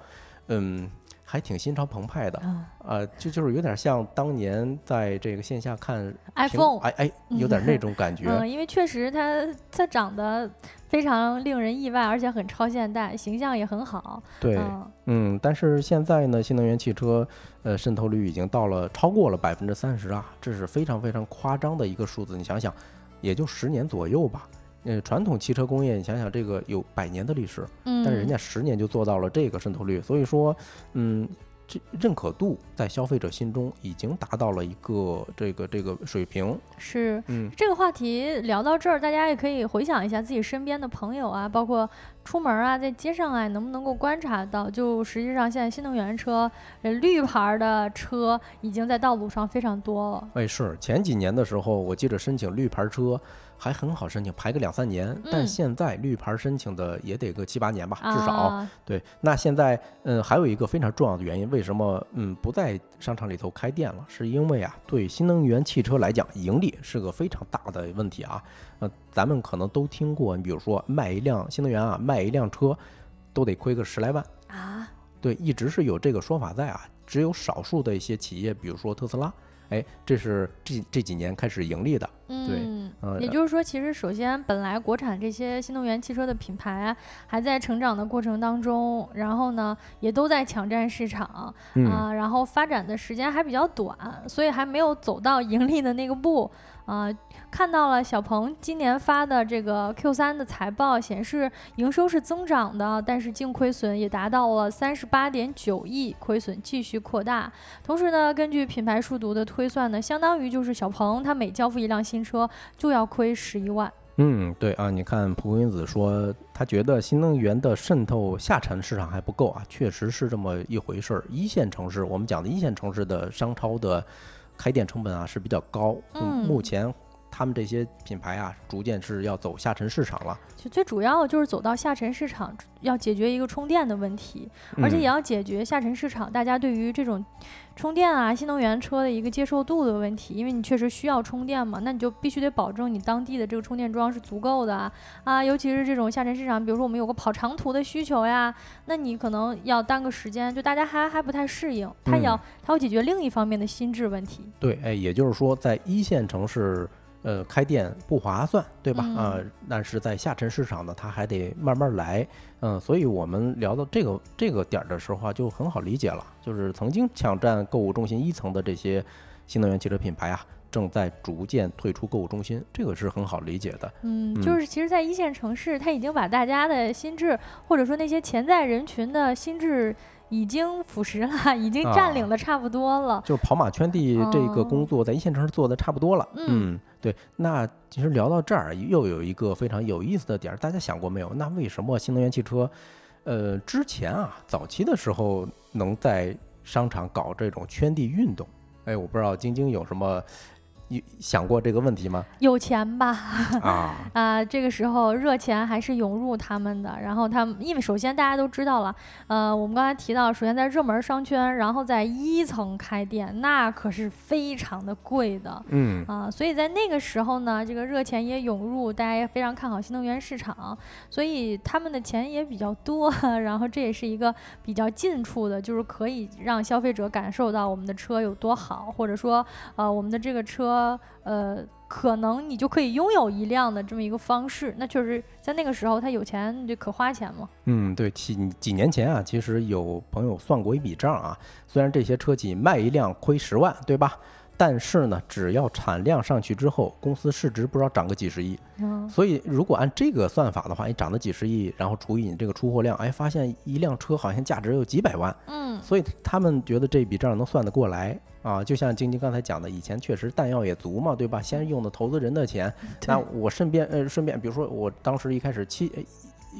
Speaker 1: 嗯，还挺心潮澎湃的啊，就就是有点像当年在这个线下看
Speaker 2: iPhone，
Speaker 1: 哎哎，有点那种感觉。<laughs>
Speaker 2: 嗯，因为确实它它长得非常令人意外，而且很超现代，形象也很好。
Speaker 1: 对，嗯，但是现在呢，新能源汽车。呃，渗透率已经到了超过了百分之三十啊，这是非常非常夸张的一个数字。你想想，也就十年左右吧。呃，传统汽车工业，你想想这个有百年的历史，但是人家十年就做到了这个渗透率，所以说，嗯。这认可度在消费者心中已经达到了一个这个这个水平。
Speaker 2: 是，嗯，这个话题聊到这儿，大家也可以回想一下自己身边的朋友啊，包括出门啊，在街上啊，能不能够观察到，就实际上现在新能源车、绿牌的车已经在道路上非常多了。
Speaker 1: 哎，是前几年的时候，我记得申请绿牌车。还很好申请，排个两三年，但现在绿牌申请的也得个七八年吧，至少。对，那现在，嗯，还有一个非常重要的原因，为什么嗯不在商场里头开店了？是因为啊，对新能源汽车来讲，盈利是个非常大的问题啊。呃，咱们可能都听过，你比如说卖一辆新能源啊，卖一辆车都得亏个十来万啊。对，一直是有这个说法在啊，只有少数的一些企业，比如说特斯拉。哎，这是这这几年开始盈利的，对，
Speaker 2: 嗯，也就是说，其实首先本来国产这些新能源汽车的品牌还在成长的过程当中，然后呢，也都在抢占市场啊，然后发展的时间还比较短，所以还没有走到盈利的那个步。啊，看到了小鹏今年发的这个 Q3 的财报，显示营收是增长的，但是净亏损也达到了三十八点九亿，亏损继续扩大。同时呢，根据品牌数独的推算呢，相当于就是小鹏它每交付一辆新车就要亏十一万。
Speaker 1: 嗯，对啊，你看蒲公英子说，他觉得新能源的渗透下沉市场还不够啊，确实是这么一回事儿。一线城市，我们讲的一线城市的商超的开店成本啊是比较高，
Speaker 2: 嗯
Speaker 1: 目前他们这些品牌啊，逐渐是要走下沉市场了，
Speaker 2: 就最主要的就是走到下沉市场，要解决一个充电的问题，而且也
Speaker 1: 嗯
Speaker 2: 要解决下沉市场大家对于这种充电啊、新能源车的一个接受度的问题。因为你确实需要充电嘛，那你就必须得保证你当地的这个充电桩是足够的啊。啊，尤其是这种下沉市场，比如说我们有个跑长途的需求呀，那你可能要耽搁时间，就大家还还不太适应，它
Speaker 1: 嗯
Speaker 2: 要它要解决另一方面的心智问题。
Speaker 1: 对，哎，也就是说，在一线城市，呃，开店不划算，对吧？
Speaker 2: 嗯
Speaker 1: 啊、但是在下沉市场呢，它还得慢慢来，嗯、所以我们聊到这个这个点儿的时候啊，就很好理解了，就是曾经抢占购物中心一层的这些新能源汽车品牌啊，正在逐渐退出购物中心，这个是很好理解的。
Speaker 2: 嗯，
Speaker 1: 嗯
Speaker 2: 就是其实，在一线城市，它已经把大家的心智，或者说那些潜在人群的心智，已经腐蚀了，<laughs> 已经占领
Speaker 1: 啊
Speaker 2: 的差不多了。
Speaker 1: 就是跑马圈地这个工作，在一线城市做的差不多了。
Speaker 2: 嗯
Speaker 1: 嗯，对。那其实聊到这儿，又有一个非常有意思的点，大家想过没有？那为什么新能源汽车，呃，之前啊，早期的时候能在商场搞这种圈地运动？哎，我不知道晶晶有什么有想过这个问题吗？
Speaker 2: 有钱吧？
Speaker 1: 啊，<laughs>
Speaker 2: 啊，这个时候热钱还是涌入他们的。然后他们，因为首先大家都知道了，呃，我们刚才提到，首先在热门商圈，然后在一层开店，那可是非常的贵的。
Speaker 1: 嗯
Speaker 2: 啊，所以在那个时候呢，这个热钱也涌入，大家也非常看好新能源市场，所以他们的钱也比较多，<laughs> 然后这也是一个比较近处的，就是可以让消费者感受到我们的车有多好，或者说，呃，我们的这个车，呃，可能你就可以拥有一辆的这么一个方式。那确实在那个时候，他有钱就可花钱嘛。
Speaker 1: 嗯，对，几几年前啊，其实有朋友算过一笔账啊，虽然这些车企卖一辆亏十万，对吧？但是呢，只要产量上去之后，公司市值不知道涨个几十亿。
Speaker 2: 嗯，
Speaker 1: 所以如果按这个算法的话，你涨了几十亿，然后除以你这个出货量，哎，发现一辆车好像价值有几百万，
Speaker 2: 嗯，
Speaker 1: 所以他们觉得这笔账能算得过来啊。就像晶晶刚才讲的，以前确实弹药也足嘛，对吧？先用的投资人的钱，那我顺便呃顺便，比如说我当时一开始七呃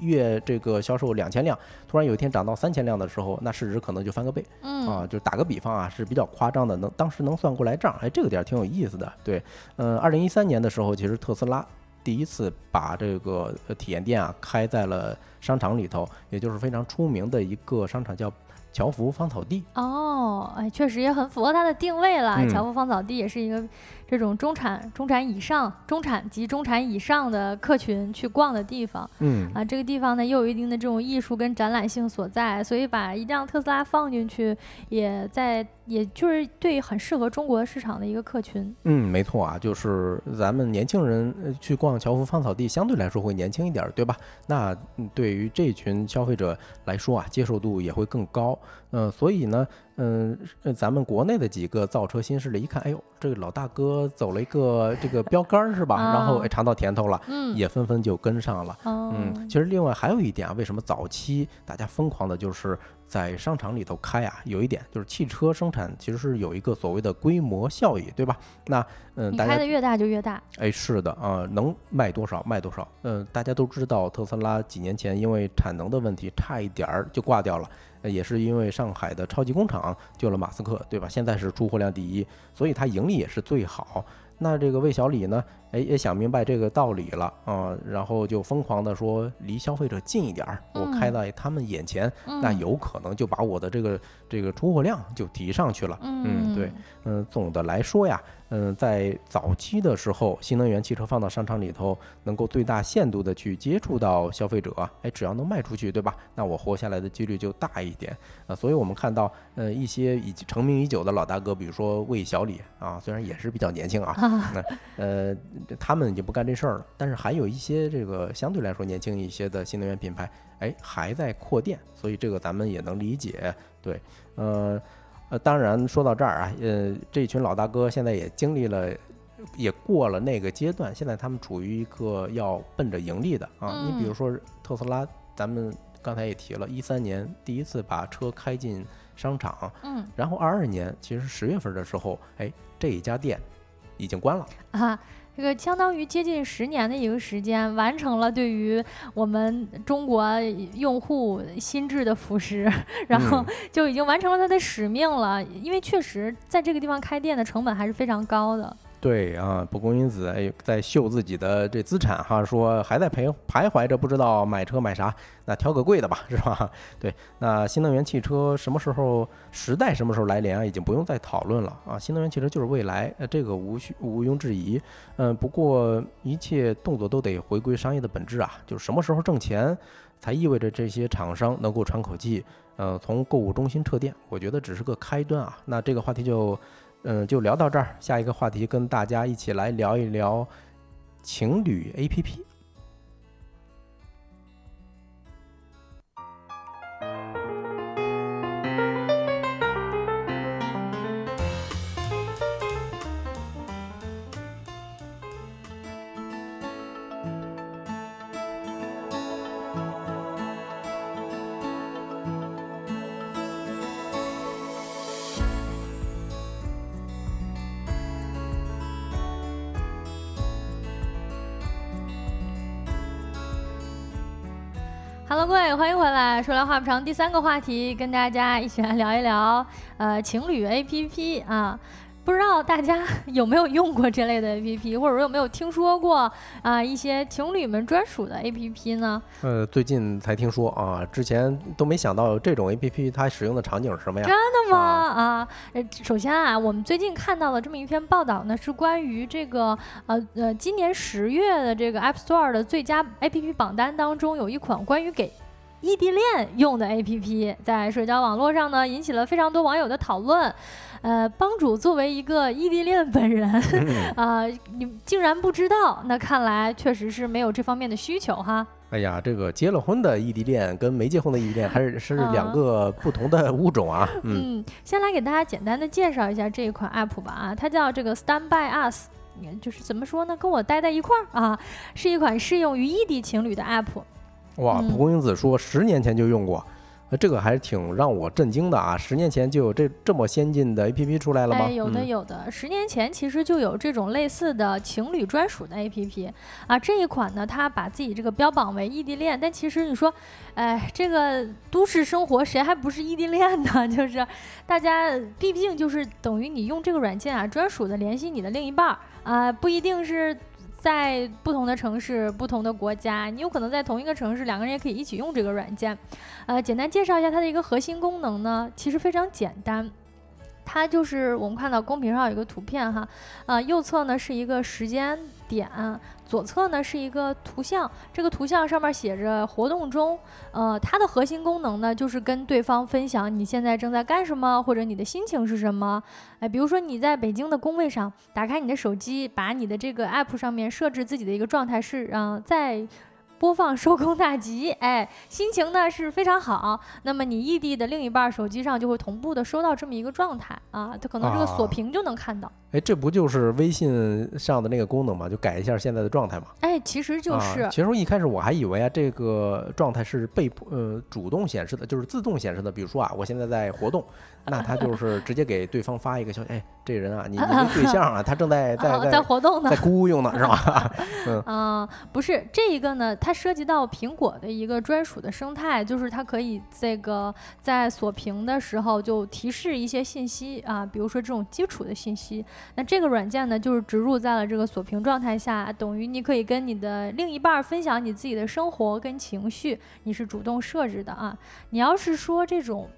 Speaker 1: 月这个销售两千辆，突然有一天涨到三千辆的时候，那市值可能就翻个倍
Speaker 2: 嗯，
Speaker 1: 啊。就打个比方啊，是比较夸张的，能当时能算过来账，哎，这个点儿挺有意思的。对，嗯，二零一三年的时候，其实特斯拉第一次把这个呃体验店啊开在了商场里头，也就是非常出名的一个商场叫乔福芳草地。
Speaker 2: 哦，哎，确实也很符合它的定位了。
Speaker 1: 嗯
Speaker 2: 乔福芳草地也是一个这种中产、中产以上、中产及中产以上的客群去逛的地方
Speaker 1: 嗯
Speaker 2: 啊。这个地方呢，又有一定的这种艺术跟展览性所在，所以把一辆特斯拉放进去，也在，也就是对很适合中国市场的一个客群。
Speaker 1: 嗯，没错啊，就是咱们年轻人呃去逛樵夫芳草地，相对来说会年轻一点儿，对吧？那嗯对于这群消费者来说啊，接受度也会更高。嗯、所以呢，嗯、呃咱们国内的几个造车新势力一看，哎呦，这个老大哥走了一个这个标杆儿是吧？然后尝到甜头了，
Speaker 2: 嗯，
Speaker 1: 也纷纷就跟上了。
Speaker 2: 哦，
Speaker 1: 嗯，其实另外还有一点啊，为什么早期大家疯狂的就是在商场里头开啊？有一点就是汽车生产其实是有一个所谓的规模效益，对吧？那嗯，
Speaker 2: 你开的越大就越大。
Speaker 1: 哎是的啊、能卖多少卖多少。嗯，大家都知道特斯拉几年前因为产能的问题差一点儿就挂掉了。呃也是因为上海的超级工厂救了马斯克，对吧？现在是出货量第一，所以它盈利也是最好。那这个魏小李呢，哎，也想明白这个道理了啊、然后就疯狂的说离消费者近一点儿，我开
Speaker 2: 嗯
Speaker 1: 在他们眼前，
Speaker 2: 嗯，
Speaker 1: 那有可能就把我的这个这个出货量就提上去了。嗯对嗯，总的来说呀，嗯，在早期的时候，新能源汽车放到商场里头，能够最大限度的去接触到消费者，哎，只要能卖出去，对吧？那我活下来的几率就大一点啊。所以我们看到，呃，一些已经成名已久的老大哥，比如说魏小李啊，虽然也是比较年轻啊，<laughs>
Speaker 2: 啊，
Speaker 1: 呃，这他们已经不干这事儿了，但是还有一些这个相对来说年轻一些的新能源品牌，哎，还在扩店，所以这个咱们也能理解。对，呃呃，当然说到这儿啊，呃，这群老大哥现在也经历了。也过了那个阶段，现在他们处于一个要奔着盈利的啊。你比如
Speaker 2: 嗯
Speaker 1: 说特斯拉，咱们刚才也提了，一三年第一次把车开进商场，
Speaker 2: 嗯
Speaker 1: 然后二二年其实十月份的时候，哎，这一家店已经关了。
Speaker 2: 啊，这个相当于接近十年的一个时间，完成了对于我们中国用户心智的腐蚀，然后就已经完成了它的使命了。因为确实在这个地方开店的成本还是非常高的。
Speaker 1: 对啊，蒲公英子哎，在秀自己的这资产哈，说还在徘徘徊着，不知道买车买啥，那挑个贵的吧，是吧？<laughs> 对，那新能源汽车什么时候时代什么时候来临啊？已经不用再讨论了啊！新能源汽车就是未来，呃，这个无需毋庸置疑。嗯，不过一切动作都得回归商业的本质啊，就是什么时候挣钱，才意味着这些厂商能够喘口气。呃，从购物中心撤店，我觉得只是个开端啊。那这个话题就。嗯，就聊到这儿。下一个话题，跟大家一起来聊一聊情侣 APP。
Speaker 2: 对，欢迎回来。说来话不长，第三个话题，跟大家一起来聊一聊，呃，情侣 APP 啊。不知道大家 <laughs> 有没有用过这类的 APP，或者说有没有听说过啊一些情侣们专属的 APP 呢？
Speaker 1: 呃，最近才听说啊，之前都没想到这种 APP 它使用的场景是什么呀？
Speaker 2: 真的吗？啊，呃，首先啊，我们最近看到了这么一篇报道呢，是关于这个呃呃，今年十月的这个 App Store 的最佳 APP 榜单当中，有一款关于给异地恋用的 APP，在社交网络上呢引起了非常多网友的讨论。呃，帮主作为一个异地恋本人，<laughs> 啊，你竟然不知道？那看来确实是没有这方面的需求哈。
Speaker 1: 哎呀，这个结了婚的异地恋跟没结婚的异地恋还是是两个不同的物种啊。
Speaker 2: 嗯，先来给大家简单的介绍一下这一款 app 吧啊，它叫这个 Stand by Us，就是怎么说呢？跟我待在一块儿啊，是一款适用于异地情侣的 app。
Speaker 1: 哇，蒲公英子说十年前就用过。那这个还是挺让我震惊的啊！十年前就有这这么先进的 A P P 出来了吗？
Speaker 2: 哎，有的有的，十年前其实就有这种类似的情侣专属的 A P P 啊。这一款呢，它把自己这个标榜为异地恋，但其实你说，哎，这个都市生活谁还不是异地恋呢？<laughs> 就是大家毕竟就是等于你用这个软件啊，专属的联系你的另一半儿啊，不一定是。在不同的城市、不同的国家，你有可能在同一个城市，两个人也可以一起用这个软件。呃，简单介绍一下它的一个核心功能呢，其实非常简单。它就是我们看到公屏上有一个图片哈，啊，右侧呢是一个时间点。左侧呢是一个图像，这个图像上面写着“活动中”。呃，它的核心功能呢，就是跟对方分享你现在正在干什么，或者你的心情是什么。哎，比如说你在北京的工位上，打开你的手机，把你的这个 app 上面设置自己的一个状态是，嗯，在。播放收工大吉，哎，心情呢是非常好。那么你异地的另一半手机上就会同步的收到这么一个状态啊，他可能这个锁屏就能看到。
Speaker 1: 哎，这不就是微信上的那个功能嘛？就改一下现在的状态嘛。
Speaker 2: 哎，其实就是。
Speaker 1: 其实一开始我还以为啊，这个状态是被呃主动显示的，就是自动显示的。比如说啊，我现在在活动，<laughs> 那他就是直接给对方发一个消息，哎。这人啊，你你的 <laughs> 对象啊，他正在 <laughs> 在
Speaker 2: 在活动呢，
Speaker 1: 在孤用呢，是吧？
Speaker 2: 嗯，啊不是这一个呢，它涉及到苹果的一个专属的生态，就是它可以这个在锁屏的时候就提示一些信息啊，比如说这种基础的信息。那这个软件呢，就是植入在了这个锁屏状态下，等于你可以跟你的另一半分享你自己的生活跟情绪，你是主动设置的啊。你要是说这种。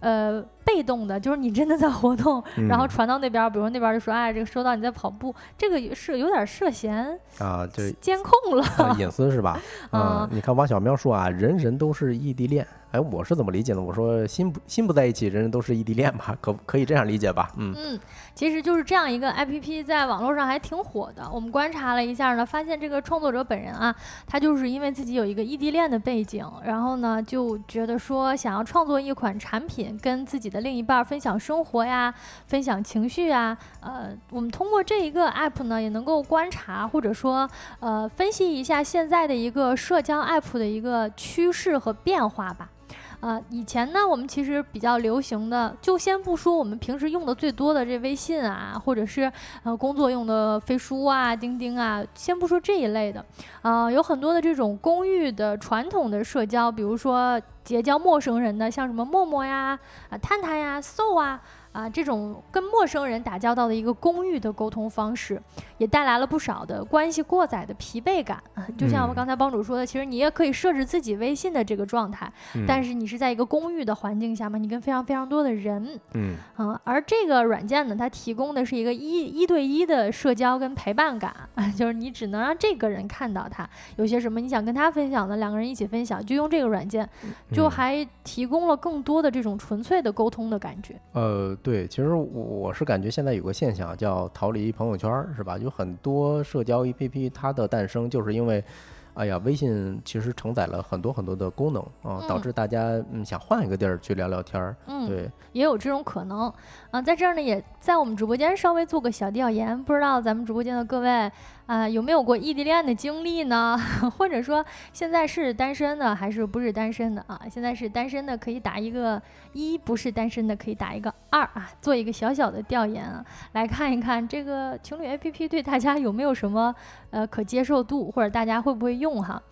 Speaker 2: 呃，被动的，就是你真的在活动，然后传到那边，比如说那边就说，哎，这个收到你在跑步，这个是有点涉嫌
Speaker 1: 啊，就 <laughs>
Speaker 2: 监控了，
Speaker 1: 隐私是吧？<laughs> 嗯，你看王小喵说啊，人人都是异地恋。哎，我是怎么理解呢？我说心不心不在一起，人人都是异地恋吧？<laughs> 可可以这样理解吧？
Speaker 2: 嗯嗯，其实就是这样一个 A P P，在网络上还挺火的。我们观察了一下呢，发现这个创作者本人啊，他就是因为自己有一个异地恋的背景，然后呢就觉得说想要创作一款产品，跟自己的另一半分享生活呀，分享情绪啊。呃，我们通过这一个 App 呢，也能够观察或者说呃分析一下现在的一个社交 App 的一个趋势和变化吧。啊，以前呢，我们其实比较流行的，就先不说我们平时用的最多的这微信啊，或者是呃工作用的飞书啊、钉钉啊，先不说这一类的，啊，有很多的这种公寓的传统的社交，比如说结交陌生人的，像什么陌陌呀、啊探探呀、搜啊。啊，这种跟陌生人打交道的一个公寓的沟通方式，也带来了不少的关系过载的疲惫感。<laughs> 就像我们刚才帮主说的，其实你也可以设置自己微信的这个状态，但是你是在一个公寓的环境下嘛，你跟非常非常多的人，
Speaker 1: 嗯，
Speaker 2: 啊，而这个软件呢，它提供的是一个一一对一的社交跟陪伴感，<laughs> 就是你只能让这个人看到他有些什么你想跟他分享的，两个人一起分享，就用这个软件，就还提供了更多的这种纯粹的沟通的感觉。
Speaker 1: 呃。对，其实我我是感觉现在有个现象叫逃离朋友圈，是吧？有很多社交 APP，它的诞生就是因为。哎呀，微信其实承载了很多很多的功能啊，导致大家嗯想换一个地儿去聊聊天儿。
Speaker 2: 嗯，
Speaker 1: 对，
Speaker 2: 也有这种可能啊。在这儿呢，也在我们直播间稍微做个小调研，不知道咱们直播间的各位啊有没有过异地恋的经历呢？<laughs> 或者说现在是单身的还是不是单身的啊？现在是单身的可以打一个一，不是单身的可以打一个二啊。做一个小小的调研啊，来看一看这个情侣 APP 对大家有没有什么呃可接受度，或者大家会不会用？哈，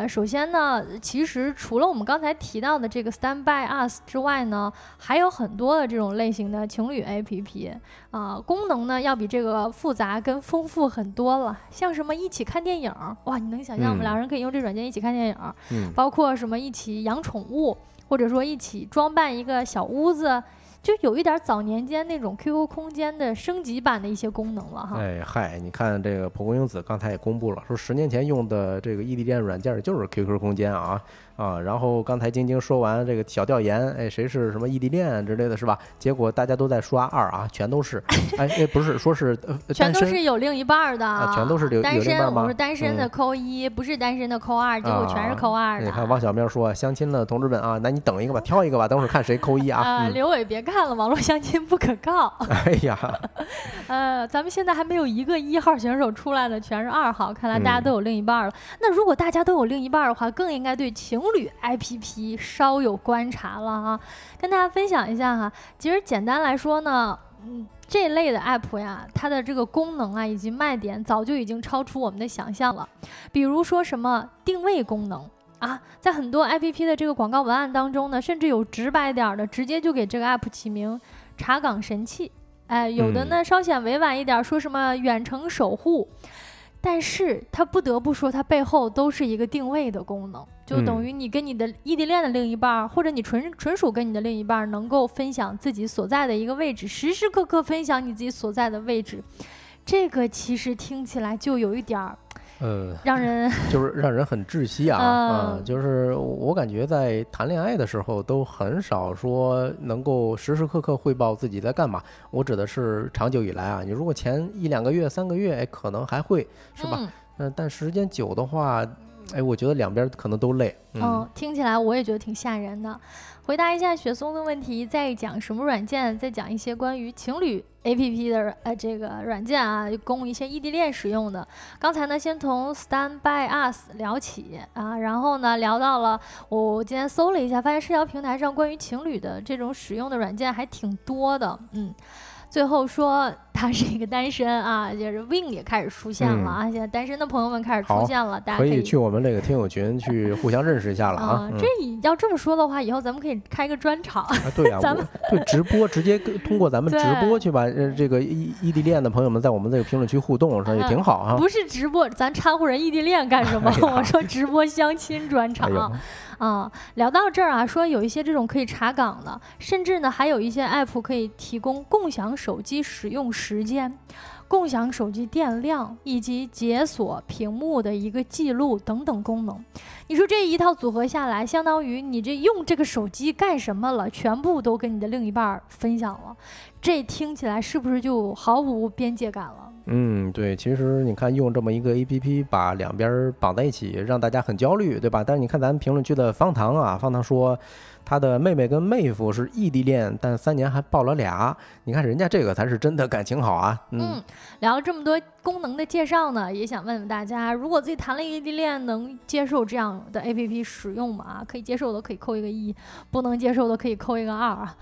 Speaker 2: 呃，首先呢，其实除了我们刚才提到的这个 Stand by Us 之外呢，还有很多的这种类型的情侣 APP 啊，功能呢要比这个复杂跟丰富很多了。像什么一起看电影，哇，你能想象我们两人可以用这软件一起看电影？
Speaker 1: 嗯，
Speaker 2: 包括什么一起养宠物，或者说一起装扮一个小屋子。就有一点早年间那种 QQ 空间的升级版的一些功能了哈。
Speaker 1: 哎嗨，你看这个蒲公英子刚才也公布了，说十年前用的这个异地恋软件就是 QQ 空间啊。啊，然后刚才晶晶说完这个小调研，哎，谁是什么异地恋之类的是吧？结果大家都在刷二啊，全都是，<laughs> 哎哎，不是，说是
Speaker 2: 全都是有另一半的，
Speaker 1: 全都是有
Speaker 2: 单身，
Speaker 1: 我
Speaker 2: 是单身的扣一，不是单身的扣二，结果全是扣二的。
Speaker 1: 你看汪小喵说相亲的同志们啊，那你等一个吧，挑一个吧，等会儿看谁扣一啊。
Speaker 2: 啊，刘伟别看了，网络相亲不可靠。<laughs>
Speaker 1: 哎呀，<laughs>
Speaker 2: 呃，咱们现在还没有一个一号选手出来的，全是二号，看来大家都有另一半了。那如果大家都有另一半的话，更应该对情侣 APP。稍有观察了哈，跟大家分享一下哈。其实简单来说呢，嗯，这类的 app 呀，它的这个功能啊以及卖点早就已经超出我们的想象了。比如说什么定位功能啊，在很多 app 的这个广告文案当中呢，甚至有直白点的，直接就给这个 app 起名“查岗神器”。哎，有的呢稍显委婉一点，说什么远程守护。但是它不得不说，它背后都是一个定位的功能，就等于你跟你的异地恋的另一半，或者你纯纯属跟你的另一半，能够分享自己所在的一个位置，时时刻刻分享你自己所在的位置，这个其实听起来就有一点儿。
Speaker 1: 呃，
Speaker 2: 让人 <laughs>
Speaker 1: 就是让人很窒息啊啊！就是我感觉在谈恋爱的时候都很少说能够时时刻刻汇报自己在干嘛。我指的是长久以来啊，你如果前一两个月、三个月，哎，可能还会是吧？嗯，但时间久的话，哎，我觉得两边可能都累。
Speaker 2: 嗯，听起来我也觉得挺吓人的。回答一下雪松的问题，再讲什么软件？再讲一些关于情侣 A P P 的呃这个软件啊，供一些异地恋使用的。刚才呢，先从 Stand by Us 聊起啊，然后呢聊到了我今天搜了一下，发现社交平台上关于情侣的这种使用的软件还挺多的，嗯。最后说他是一个单身啊，<laughs> 就是 Win 也开始出现了啊，现在单身的朋友们开始出现了，大家可
Speaker 1: 以去我们这个听友群去互相认识一下了啊。
Speaker 2: 这要这么说的话，以后咱们可以开个专场。
Speaker 1: 对呀，<laughs>
Speaker 2: 咱们
Speaker 1: 对直播直接通过咱们直播去把这个异异地恋的朋友们在我们这个评论区互动，说也挺好啊。
Speaker 2: 不是直播，咱掺和人异地恋干什么？<laughs> 我说直播相亲专场。啊，聊到这儿啊，说有一些这种可以查岗的，甚至呢还有一些 app 可以提供共享手机使用时间、共享手机电量以及解锁屏幕的一个记录等等功能。你说这一套组合下来，相当于你这用这个手机干什么了？全部都跟你的另一半分享了，这听起来是不是就毫无边界感了？
Speaker 1: 嗯，对，其实你看用这么一个 A P P 把两边绑在一起，让大家很焦虑，对吧？但是你看咱评论区的方糖啊，方糖说，他的妹妹跟妹夫是异地恋，但三年还抱了俩。你看人家这个才是真的感情好啊。
Speaker 2: 嗯，聊了这么多功能的介绍呢，也想问问大家，如果自己谈了异地恋，能接受这样的 APP 使用吗？可以接受的可以扣一个一，不能接受的可以扣一个二啊。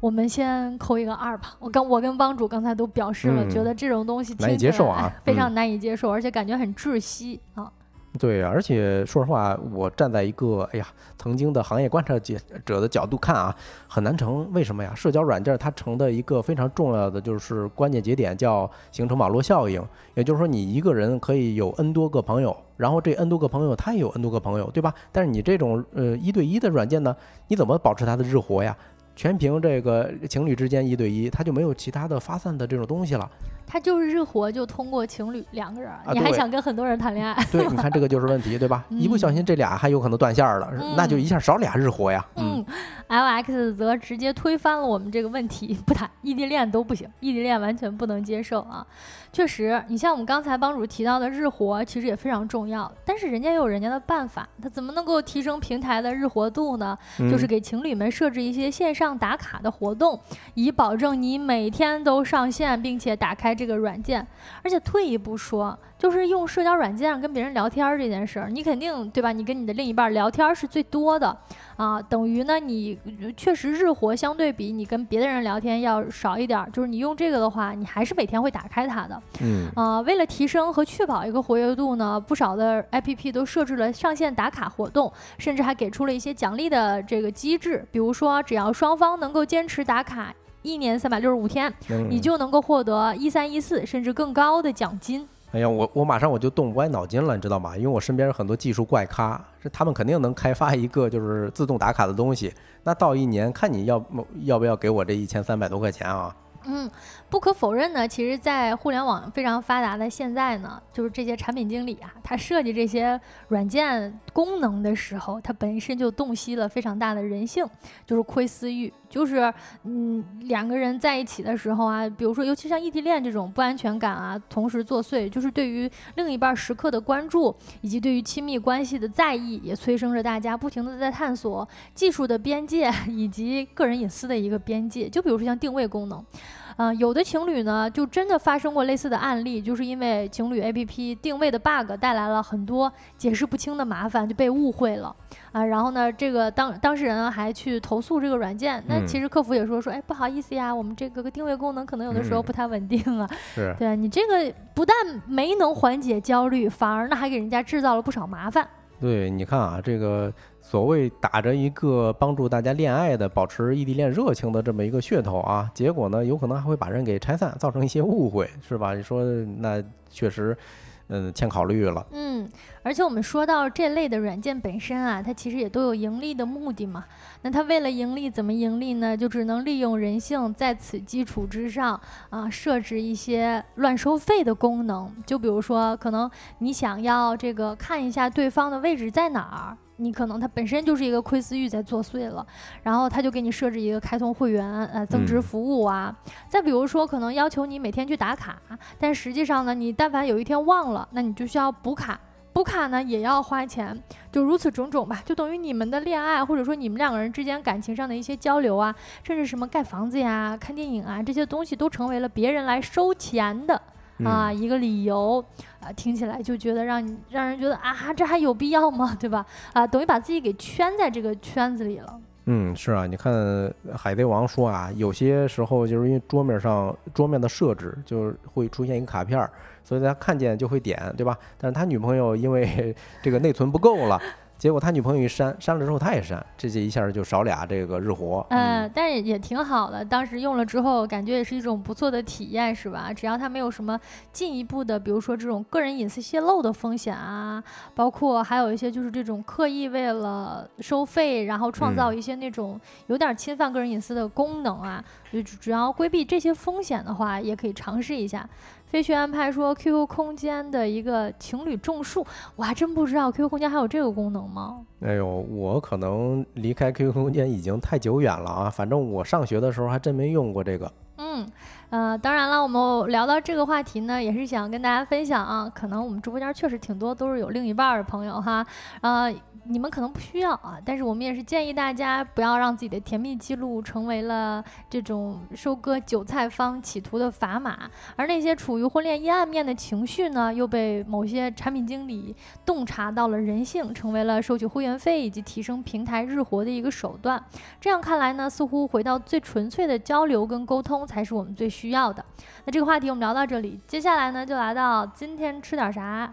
Speaker 2: 我们先扣一个二吧。我刚我跟帮主刚才都表示了，觉得这种东西
Speaker 1: 难以接受啊，
Speaker 2: 非常难以接受，而且感觉很窒息啊。
Speaker 1: 对，而且说实话，我站在一个哎呀曾经的行业观察者的角度看啊，很难成。为什么呀？社交软件它成的一个非常重要的就是关键节点，叫形成网络效应。也就是说，你一个人可以有 N 多个朋友，然后这 N 多个朋友他也有 N 多个朋友，对吧？但是你这种呃一对一的软件呢，你怎么保持它的日活呀？全凭这个情侣之间一对一，他就没有其他的发散的这种东西了。
Speaker 2: 他就是日活，就通过情侣两个人，你还想跟很多人谈恋爱？<laughs>
Speaker 1: 对，你看这个就是问题，对吧？一不小心这俩还有可能断线了，那就一下少俩日活呀。
Speaker 2: 嗯，<laughs> L X 则直接推翻了我们这个问题，不谈异地恋都不行，异地恋完全不能接受啊。确实，你像我们刚才帮主提到的日活，其实也非常重要，但是人家也有人家的办法，他怎么能够提升平台的日活度呢？就是给情侣们设置一些线上打卡的活动，以保证你每天都上线，并且打开。这个软件，而且退一步说，就是用社交软件上跟别人聊天这件事儿，你肯定对吧？你跟你的另一半聊天是最多的啊，等于呢，你确实日活相对比你跟别的人聊天要少一点。就是你用这个的话，你还是每天会打开它的。
Speaker 1: 嗯
Speaker 2: 啊，为了提升和确保一个活跃度呢，不少的 APP 都设置了上线打卡活动，甚至还给出了一些奖励的这个机制，比如说只要双方能够坚持打卡。一年三百六十五天，你就能够获得一三一四甚至更高的奖金。
Speaker 1: 哎呀，我我马上我就动歪脑筋了，你知道吗？因为我身边有很多技术怪咖，是他们肯定能开发一个就是自动打卡的东西。那到一年，看你要要不要给我这一千三百多块钱啊？
Speaker 2: 嗯，不可否认呢，其实，在互联网非常发达的现在呢，就是这些产品经理啊，他设计这些软件功能的时候，他本身就洞悉了非常大的人性，就是窥私欲，就是嗯，两个人在一起的时候啊，比如说，尤其像异地恋这种不安全感啊，同时作祟，就是对于另一半时刻的关注，以及对于亲密关系的在意，也催生着大家不停的在探索技术的边界以及个人隐私的一个边界，就比如说像定位功能。啊，有的情侣呢，就真的发生过类似的案例，就是因为情侣 APP 定位的 bug 带来了很多解释不清的麻烦，就被误会了啊。然后呢，这个当当事人还去投诉这个软件，那其实客服也说说，哎，不好意思呀，我们这个定位功能可能有的时候不太稳定啊。
Speaker 1: 是，
Speaker 2: 对你这个不但没能缓解焦虑，反而呢还给人家制造了不少麻烦。
Speaker 1: 对，你看啊，这个。所谓打着一个帮助大家恋爱的、保持异地恋热情的这么一个噱头啊，结果呢，有可能还会把人给拆散，造成一些误会，是吧？<laughs> 你说那确实。嗯，欠考虑了。
Speaker 2: 嗯，而且我们说到这类的软件本身啊，它其实也都有盈利的目的嘛。那它为了盈利，怎么盈利呢？就只能利用人性，在此基础之上啊，设置一些乱收费的功能。就比如说，可能你想要这个看一下对方的位置在哪儿。你可能它本身就是一个窥私欲在作祟了，然后他就给你设置一个开通会员，呃，增值服务啊。再比如说，可能要求你每天去打卡，但实际上呢，你但凡有一天忘了，那你就需要补卡，补卡呢也要花钱，就如此种种吧，就等于你们的恋爱或者说你们两个人之间感情上的一些交流啊，甚至什么盖房子呀、看电影啊这些东西，都成为了别人来收钱的。啊，一个理由，啊，听起来就觉得让你让人觉得啊，这还有必要吗？<laughs> 对吧？啊，等于把自己给圈在这个圈子里了。
Speaker 1: 嗯，是啊，你看海贼王说啊，有些时候就是因为桌面上桌面的设置，就是会出现一个卡片，所以他看见就会点，对吧？但是他女朋友因为 <laughs> 这个内存不够了。结果他女朋友一删，删了之后他也删，这这一下就少俩这个日活。
Speaker 2: 嗯，但是也挺好的，当时用了之后，感觉也是一种不错的体验，是吧？只要他没有什么进一步的，比如说这种个人隐私泄露的风险啊，包括还有一些就是这种刻意为了收费，然后创造一些那种有点侵犯个人隐私的功能啊，就只要规避这些风险的话，也可以尝试一下。飞雪安排说：“QQ 空间的一个情侣种树，我还真不知道 QQ 空间还有这个功能吗？”
Speaker 1: 哎呦，我可能离开 QQ 空间已经太久远了啊！反正我上学的时候还真没用过这个。
Speaker 2: 嗯，呃，当然了，我们聊到这个话题呢，也是想跟大家分享啊，可能我们直播间确实挺多都是有另一半的朋友哈，呃。你们可能不需要啊，但是我们也是建议大家不要让自己的甜蜜记录成为了这种收割韭菜方企图的砝码，而那些处于婚恋阴暗面的情绪呢，又被某些产品经理洞察到了人性，成为了收取会员费以及提升平台日活的一个手段。这样看来呢，似乎回到最纯粹的交流跟沟通才是我们最需要的。那这个话题我们聊到这里，接下来呢，就来到今天吃点啥。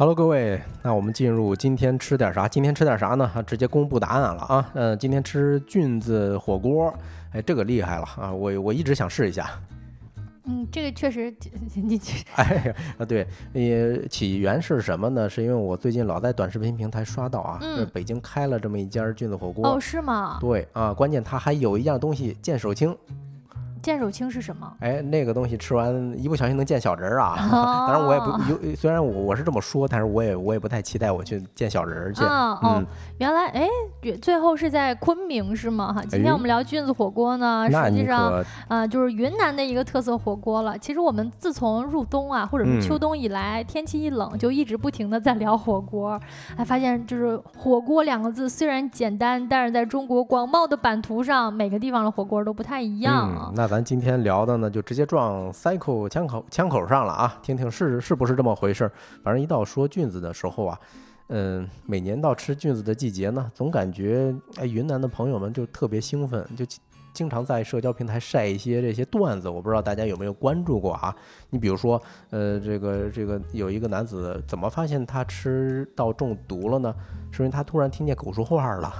Speaker 1: Hello，各位，那我们进入今天吃点啥？今天吃点啥呢？直接公布答案了啊！嗯，今天吃菌子火锅，哎，这个厉害了啊！我我一直想试一下。
Speaker 2: 嗯，这个确实，<laughs> 你
Speaker 1: 哎啊，对，也起源是什么呢？是因为我最近老在短视频平台刷到啊，北京开了这么一家菌子火锅。
Speaker 2: 哦，是吗？
Speaker 1: 对啊，关键它还有一样东西见手青。
Speaker 2: 见手青是什么？
Speaker 1: 哎，那个东西吃完一不小心能见小人儿啊！<laughs> <laughs> 当然我也不有，虽然我我是这么说，但是我也我也不太期待我去见小人儿去。
Speaker 2: 嗯，原来哎，最后是在昆明是吗？哈，今天我们聊菌子火锅呢，实际上啊就是云南的一个特色火锅了。其实我们自从入冬啊，或者是秋冬以来，天气一冷就一直不停的在聊火锅，还，发现就是火锅两个字虽然简单，但是在中国广袤的版图上，每个地方的火锅都不太一样。
Speaker 1: 那咱今天聊的呢，就直接撞 cycle 枪口枪口上了啊！听听是是不是这么回事儿？反正一到说菌子的时候啊，嗯，每年到吃菌子的季节呢，总感觉哎，云南的朋友们就特别兴奋，就经常在社交平台晒一些这些段子。我不知道大家有没有关注过啊？你比如说，呃，这个这个有一个男子怎么发现他吃到中毒了呢？是因为他突然听见狗说话了。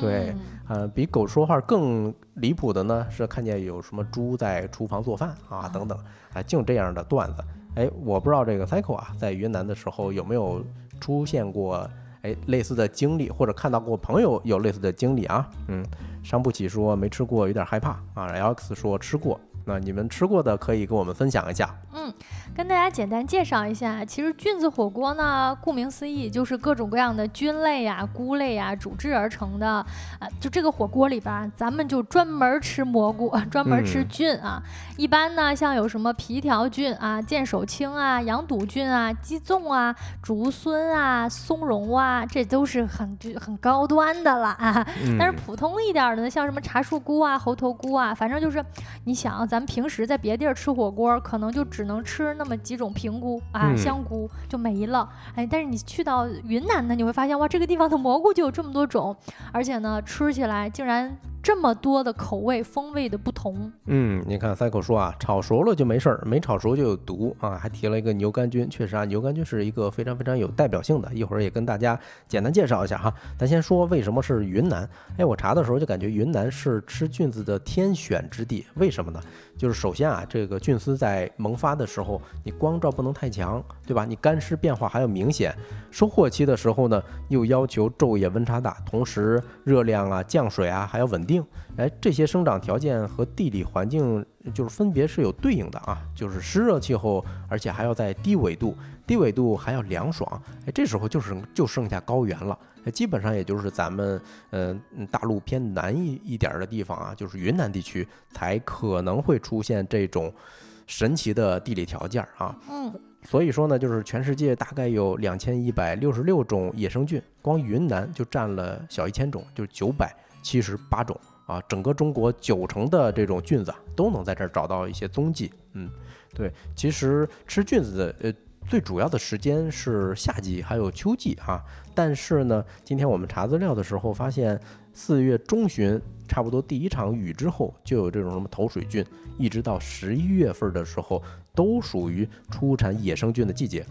Speaker 1: 对，呃，比狗说话更离谱的呢，是看见有什么猪在厨房做饭啊，等等，啊，净这样的段子，哎，我不知道这个 cycle 啊，在云南的时候有没有出现过哎类似的经历，或者看到过朋友有类似的经历啊？嗯，伤不起说没吃过，有点害怕啊。Alex 说吃过。那你们吃过的可以跟我们分享一下。
Speaker 2: 嗯，跟大家简单介绍一下，其实菌子火锅呢，顾名思义就是各种各样的菌类呀、菇类呀煮制而成的。啊，就这个火锅里边，咱们就专门吃蘑菇，<laughs> 专门吃菌啊。一般呢，像有什么皮条菌啊、见手青啊、羊肚菌啊、鸡枞啊、竹荪啊、松茸啊，这都是很很高端的了啊。但是普通一点的呢，像什么茶树菇啊、猴头菇啊，反正就是你想。咱们平时在别地儿吃火锅，可能就只能吃那么几种平菇啊、香菇就没了。哎，但是你去到云南呢，你会发现哇，这个地方的蘑菇就有这么多种，而且呢，吃起来竟然。这么多的口味风味的不同，
Speaker 1: 嗯，你看赛口说啊，炒熟了就没事儿，没炒熟就有毒啊，还提了一个牛肝菌，确实啊，牛肝菌是一个非常非常有代表性的，一会儿也跟大家简单介绍一下哈。咱先说为什么是云南？哎，我查的时候就感觉云南是吃菌子的天选之地，为什么呢？就是首先啊，这个菌丝在萌发的时候，你光照不能太强，对吧？你干湿变化还要明显。收获期的时候呢，又要求昼夜温差大，同时热量啊、降水啊还要稳定。哎，这些生长条件和地理环境就是分别是有对应的啊，就是湿热气候，而且还要在低纬度，低纬度还要凉爽。哎，这时候就是就剩下高原了。基本上也就是咱们嗯大陆偏南一一点的地方啊，就是云南地区才可能会出现这种神奇的地理条件啊。
Speaker 2: 嗯，
Speaker 1: 所以说呢，就是全世界大概有两千一百六十六种野生菌，光云南就占了小一千种，就是九百七十八种啊。整个中国九成的这种菌子都能在这儿找到一些踪迹。嗯，对，其实吃菌子的呃。最主要的时间是夏季还有秋季啊，但是呢，今天我们查资料的时候发现，四月中旬差不多第一场雨之后，就有这种什么头水菌，一直到十一月份的时候，都属于出产野生菌的季节。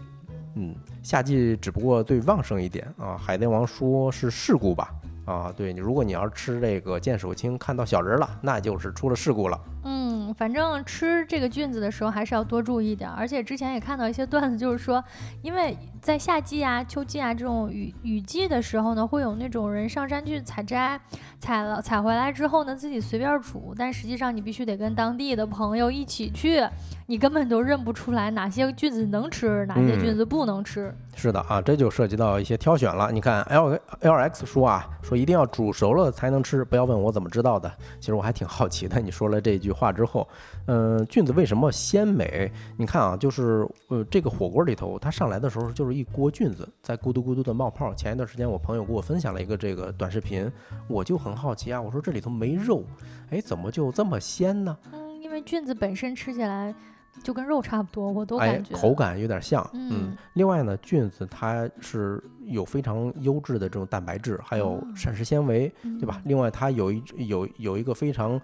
Speaker 1: 嗯，夏季只不过最旺盛一点啊。海贼王说是事故吧？啊，对你，如果你要是吃这个见手青看到小人了，那就是出了事故了。
Speaker 2: 嗯，反正吃这个菌子的时候还是要多注意点。而且之前也看到一些段子，就是说，因为在夏季啊、秋季啊这种雨雨季的时候呢，会有那种人上山去采摘，采了采回来之后呢，自己随便煮，但实际上你必须得跟当地的朋友一起去，你根本都认不出来哪些菌子能吃，哪些菌子不能吃。
Speaker 1: 是的啊，这就涉及到一些挑选了。你看，L L X 说啊，说一定要煮熟了才能吃，不要问我怎么知道的。其实我还挺好奇的。你说了这句话之后，嗯，菌子为什么鲜美？你看啊，就是呃，这个火锅里头，它上来的时候就是一锅菌子在咕嘟咕嘟的冒泡。前一段时间我朋友给我分享了一个这个短视频，我就很好奇啊，我说这里头没肉，哎，怎么就这么鲜呢？
Speaker 2: 嗯，因为菌子本身吃起来。就跟肉差不多，我都感觉
Speaker 1: 口感有点像。嗯，另外呢，菌子它是有非常优质的这种蛋白质，还有膳食纤维，对吧？另外它有一有有一个非常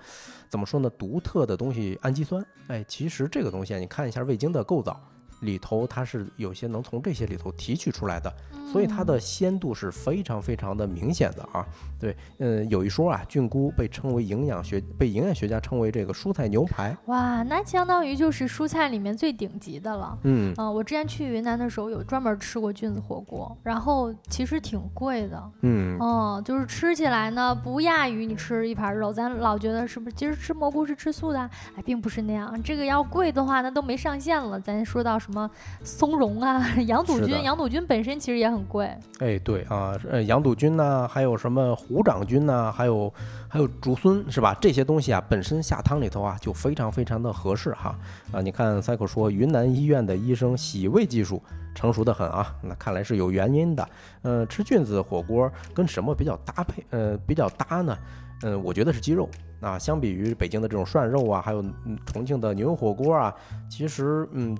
Speaker 1: 怎么说呢，独特的东西氨基酸。哎，其实这个东西啊，你看一下味精的构造。里头它是有些能从这些里头提取出来的，所以它的鲜度是非常非常的明显的啊。对，嗯，有一说啊，菌菇被称为营养学，被营养学家称为这个蔬菜牛排。
Speaker 2: 哇，那相当于就是蔬菜里面最顶级的了。
Speaker 1: 嗯，
Speaker 2: 啊，我之前去云南的时候有专门吃过菌子火锅，然后其实挺贵的。
Speaker 1: 嗯，
Speaker 2: 哦，就是吃起来呢不亚于你吃一盘肉，咱老觉得是不是？其实吃蘑菇是吃素的，哎，并不是那样。这个要贵的话，那都没上限了。咱说到什么松茸啊，<laughs> 羊肚菌，羊肚菌本身其实也很贵。
Speaker 1: 哎，对啊，呃，羊肚菌呢，还有什么虎掌菌呢，还有还有竹荪是吧？这些东西啊，本身下汤里头啊，就非常非常的合适哈。啊，你看赛克说，云南医院的医生洗胃技术成熟的很啊，那看来是有原因的。呃，吃菌子火锅跟什么比较搭配？呃，比较搭呢？嗯，我觉得是鸡肉。啊，相比于北京的这种涮肉啊，还有重庆的牛油火锅啊，其实嗯。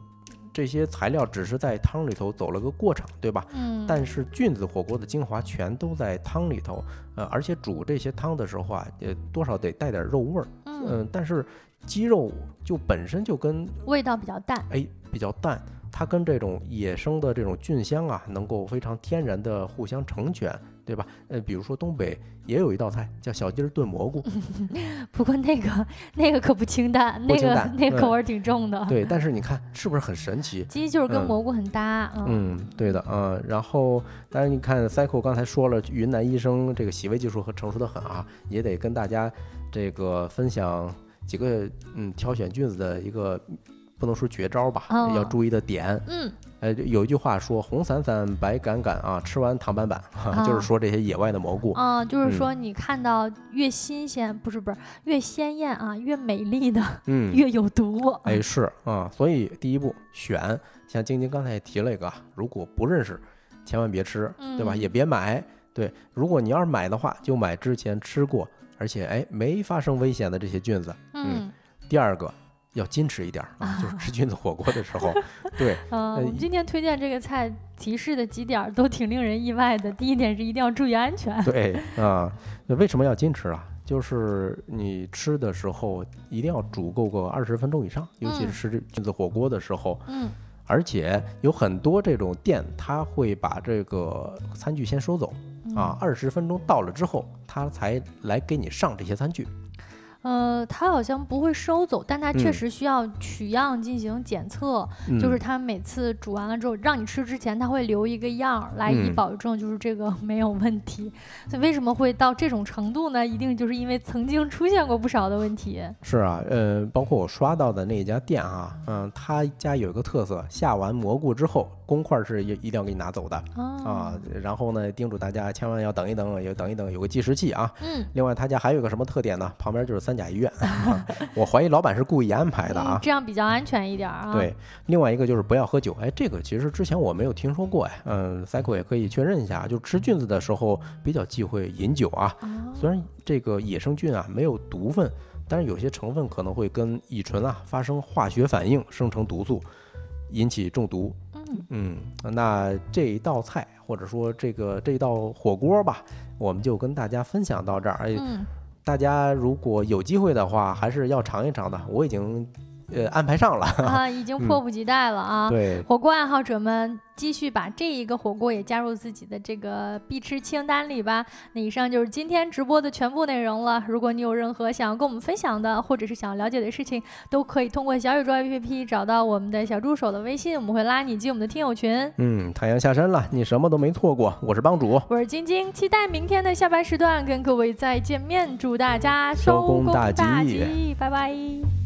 Speaker 1: 这些材料只是在汤里头走了个过程，对吧？
Speaker 2: 嗯。
Speaker 1: 但是菌子火锅的精华全都在汤里头，呃，而且煮这些汤的时候啊，也多少得带点肉味儿。嗯。但是鸡肉就本身就跟
Speaker 2: 味道比较淡，
Speaker 1: 哎，比较淡，它跟这种野生的这种菌香啊，能够非常天然的互相成全。对吧？呃，比如说东北也有一道菜叫小鸡儿炖蘑菇，<laughs>
Speaker 2: 不过那个那个可不清淡，那个那个口味挺重的。
Speaker 1: 对，<laughs> 但是你看是不是很神奇？
Speaker 2: 鸡就是跟蘑菇很搭。
Speaker 1: 嗯，对的啊。然后，当然你看，Cycle 刚才说了，云南医生这个洗胃技术和成熟的很啊，也得跟大家这个分享几个嗯挑选菌子的一个不能说绝招吧，要注意的点。
Speaker 2: 嗯。
Speaker 1: 呃，有一句话说“红伞伞，白杆杆啊，吃完糖板板”，就是说这些野外的蘑菇
Speaker 2: 啊，就是说你看到越新鲜，不是不是越鲜艳啊，越美丽的，
Speaker 1: 嗯，
Speaker 2: 越有毒。
Speaker 1: 哎，是啊，所以第一步选，像晶晶刚才也提了一个，如果不认识，千万别吃，对吧？也别买。对，如果你要是买的话，就买之前吃过，而且哎没发生危险的这些菌子。嗯。第二个。要矜持一点啊，就是吃菌子火锅的时候，<laughs> 对。
Speaker 2: 嗯，我们今天推荐这个菜提示的几点都挺令人意外的。第一点是一定要注意安全。
Speaker 1: 对啊，那为什么要矜持啊？就是你吃的时候一定要煮够个二十分钟以上，尤其是吃菌子火锅的时候。
Speaker 2: 嗯。
Speaker 1: 而且有很多这种店，他会把这个餐具先收走啊，二十分钟到了之后，他才来给你上这些餐具。
Speaker 2: 呃，他好像不会收走，但他确实需要取样进行检测。就是他每次煮完了之后，让你吃之前，他会留一个样来以保证就是这个没有问题。所以为什么会到这种程度呢？一定就是因为曾经出现过不少的问题。
Speaker 1: 是啊，呃，包括我刷到的那家店啊，嗯，他家有一个特色，下完蘑菇之后。公筷是一一定要给你拿走的啊，然后呢，叮嘱大家千万要等一等，也等一等，有个计时器啊。
Speaker 2: 嗯。
Speaker 1: 另外，他家还有个什么特点呢？旁边就是三甲医院，<laughs> 我怀疑老板是故意安排的啊，
Speaker 2: 这样比较安全一点啊。
Speaker 1: 对，另外一个就是不要喝酒，哎，这个其实之前我没有听说过哎，嗯，cycle 也可以确认一下，就吃菌子的时候比较忌讳饮酒啊。虽然这个野生菌啊没有毒分，但是有些成分可能会跟乙醇啊发生化学反应，生成毒素，引起中毒。嗯，那这一道菜或者说这个这道火锅吧，我们就跟大家分享到这儿。哎，大家如果有机会的话，还是要尝一尝的。我已经呃安排上了
Speaker 2: 啊，<laughs> 已经迫不及待了啊！
Speaker 1: 对，
Speaker 2: 火锅爱好者们继续把这一个火锅也加入自己的这个必吃清单里吧。那以上就是今天直播的全部内容了。如果你有任何想要跟我们分享的，或者是想要了解的事情，都可以通过小宇宙 APP 找到我们的小助手的微信，我们会拉你进我们的听友群。
Speaker 1: 嗯，太阳下山了，你什么都没错过。我是帮主，
Speaker 2: 我是晶晶，期待明天的下班时段跟各位再见面。祝大家
Speaker 1: 收
Speaker 2: 工
Speaker 1: 大
Speaker 2: 吉，
Speaker 1: 吉
Speaker 2: 拜拜。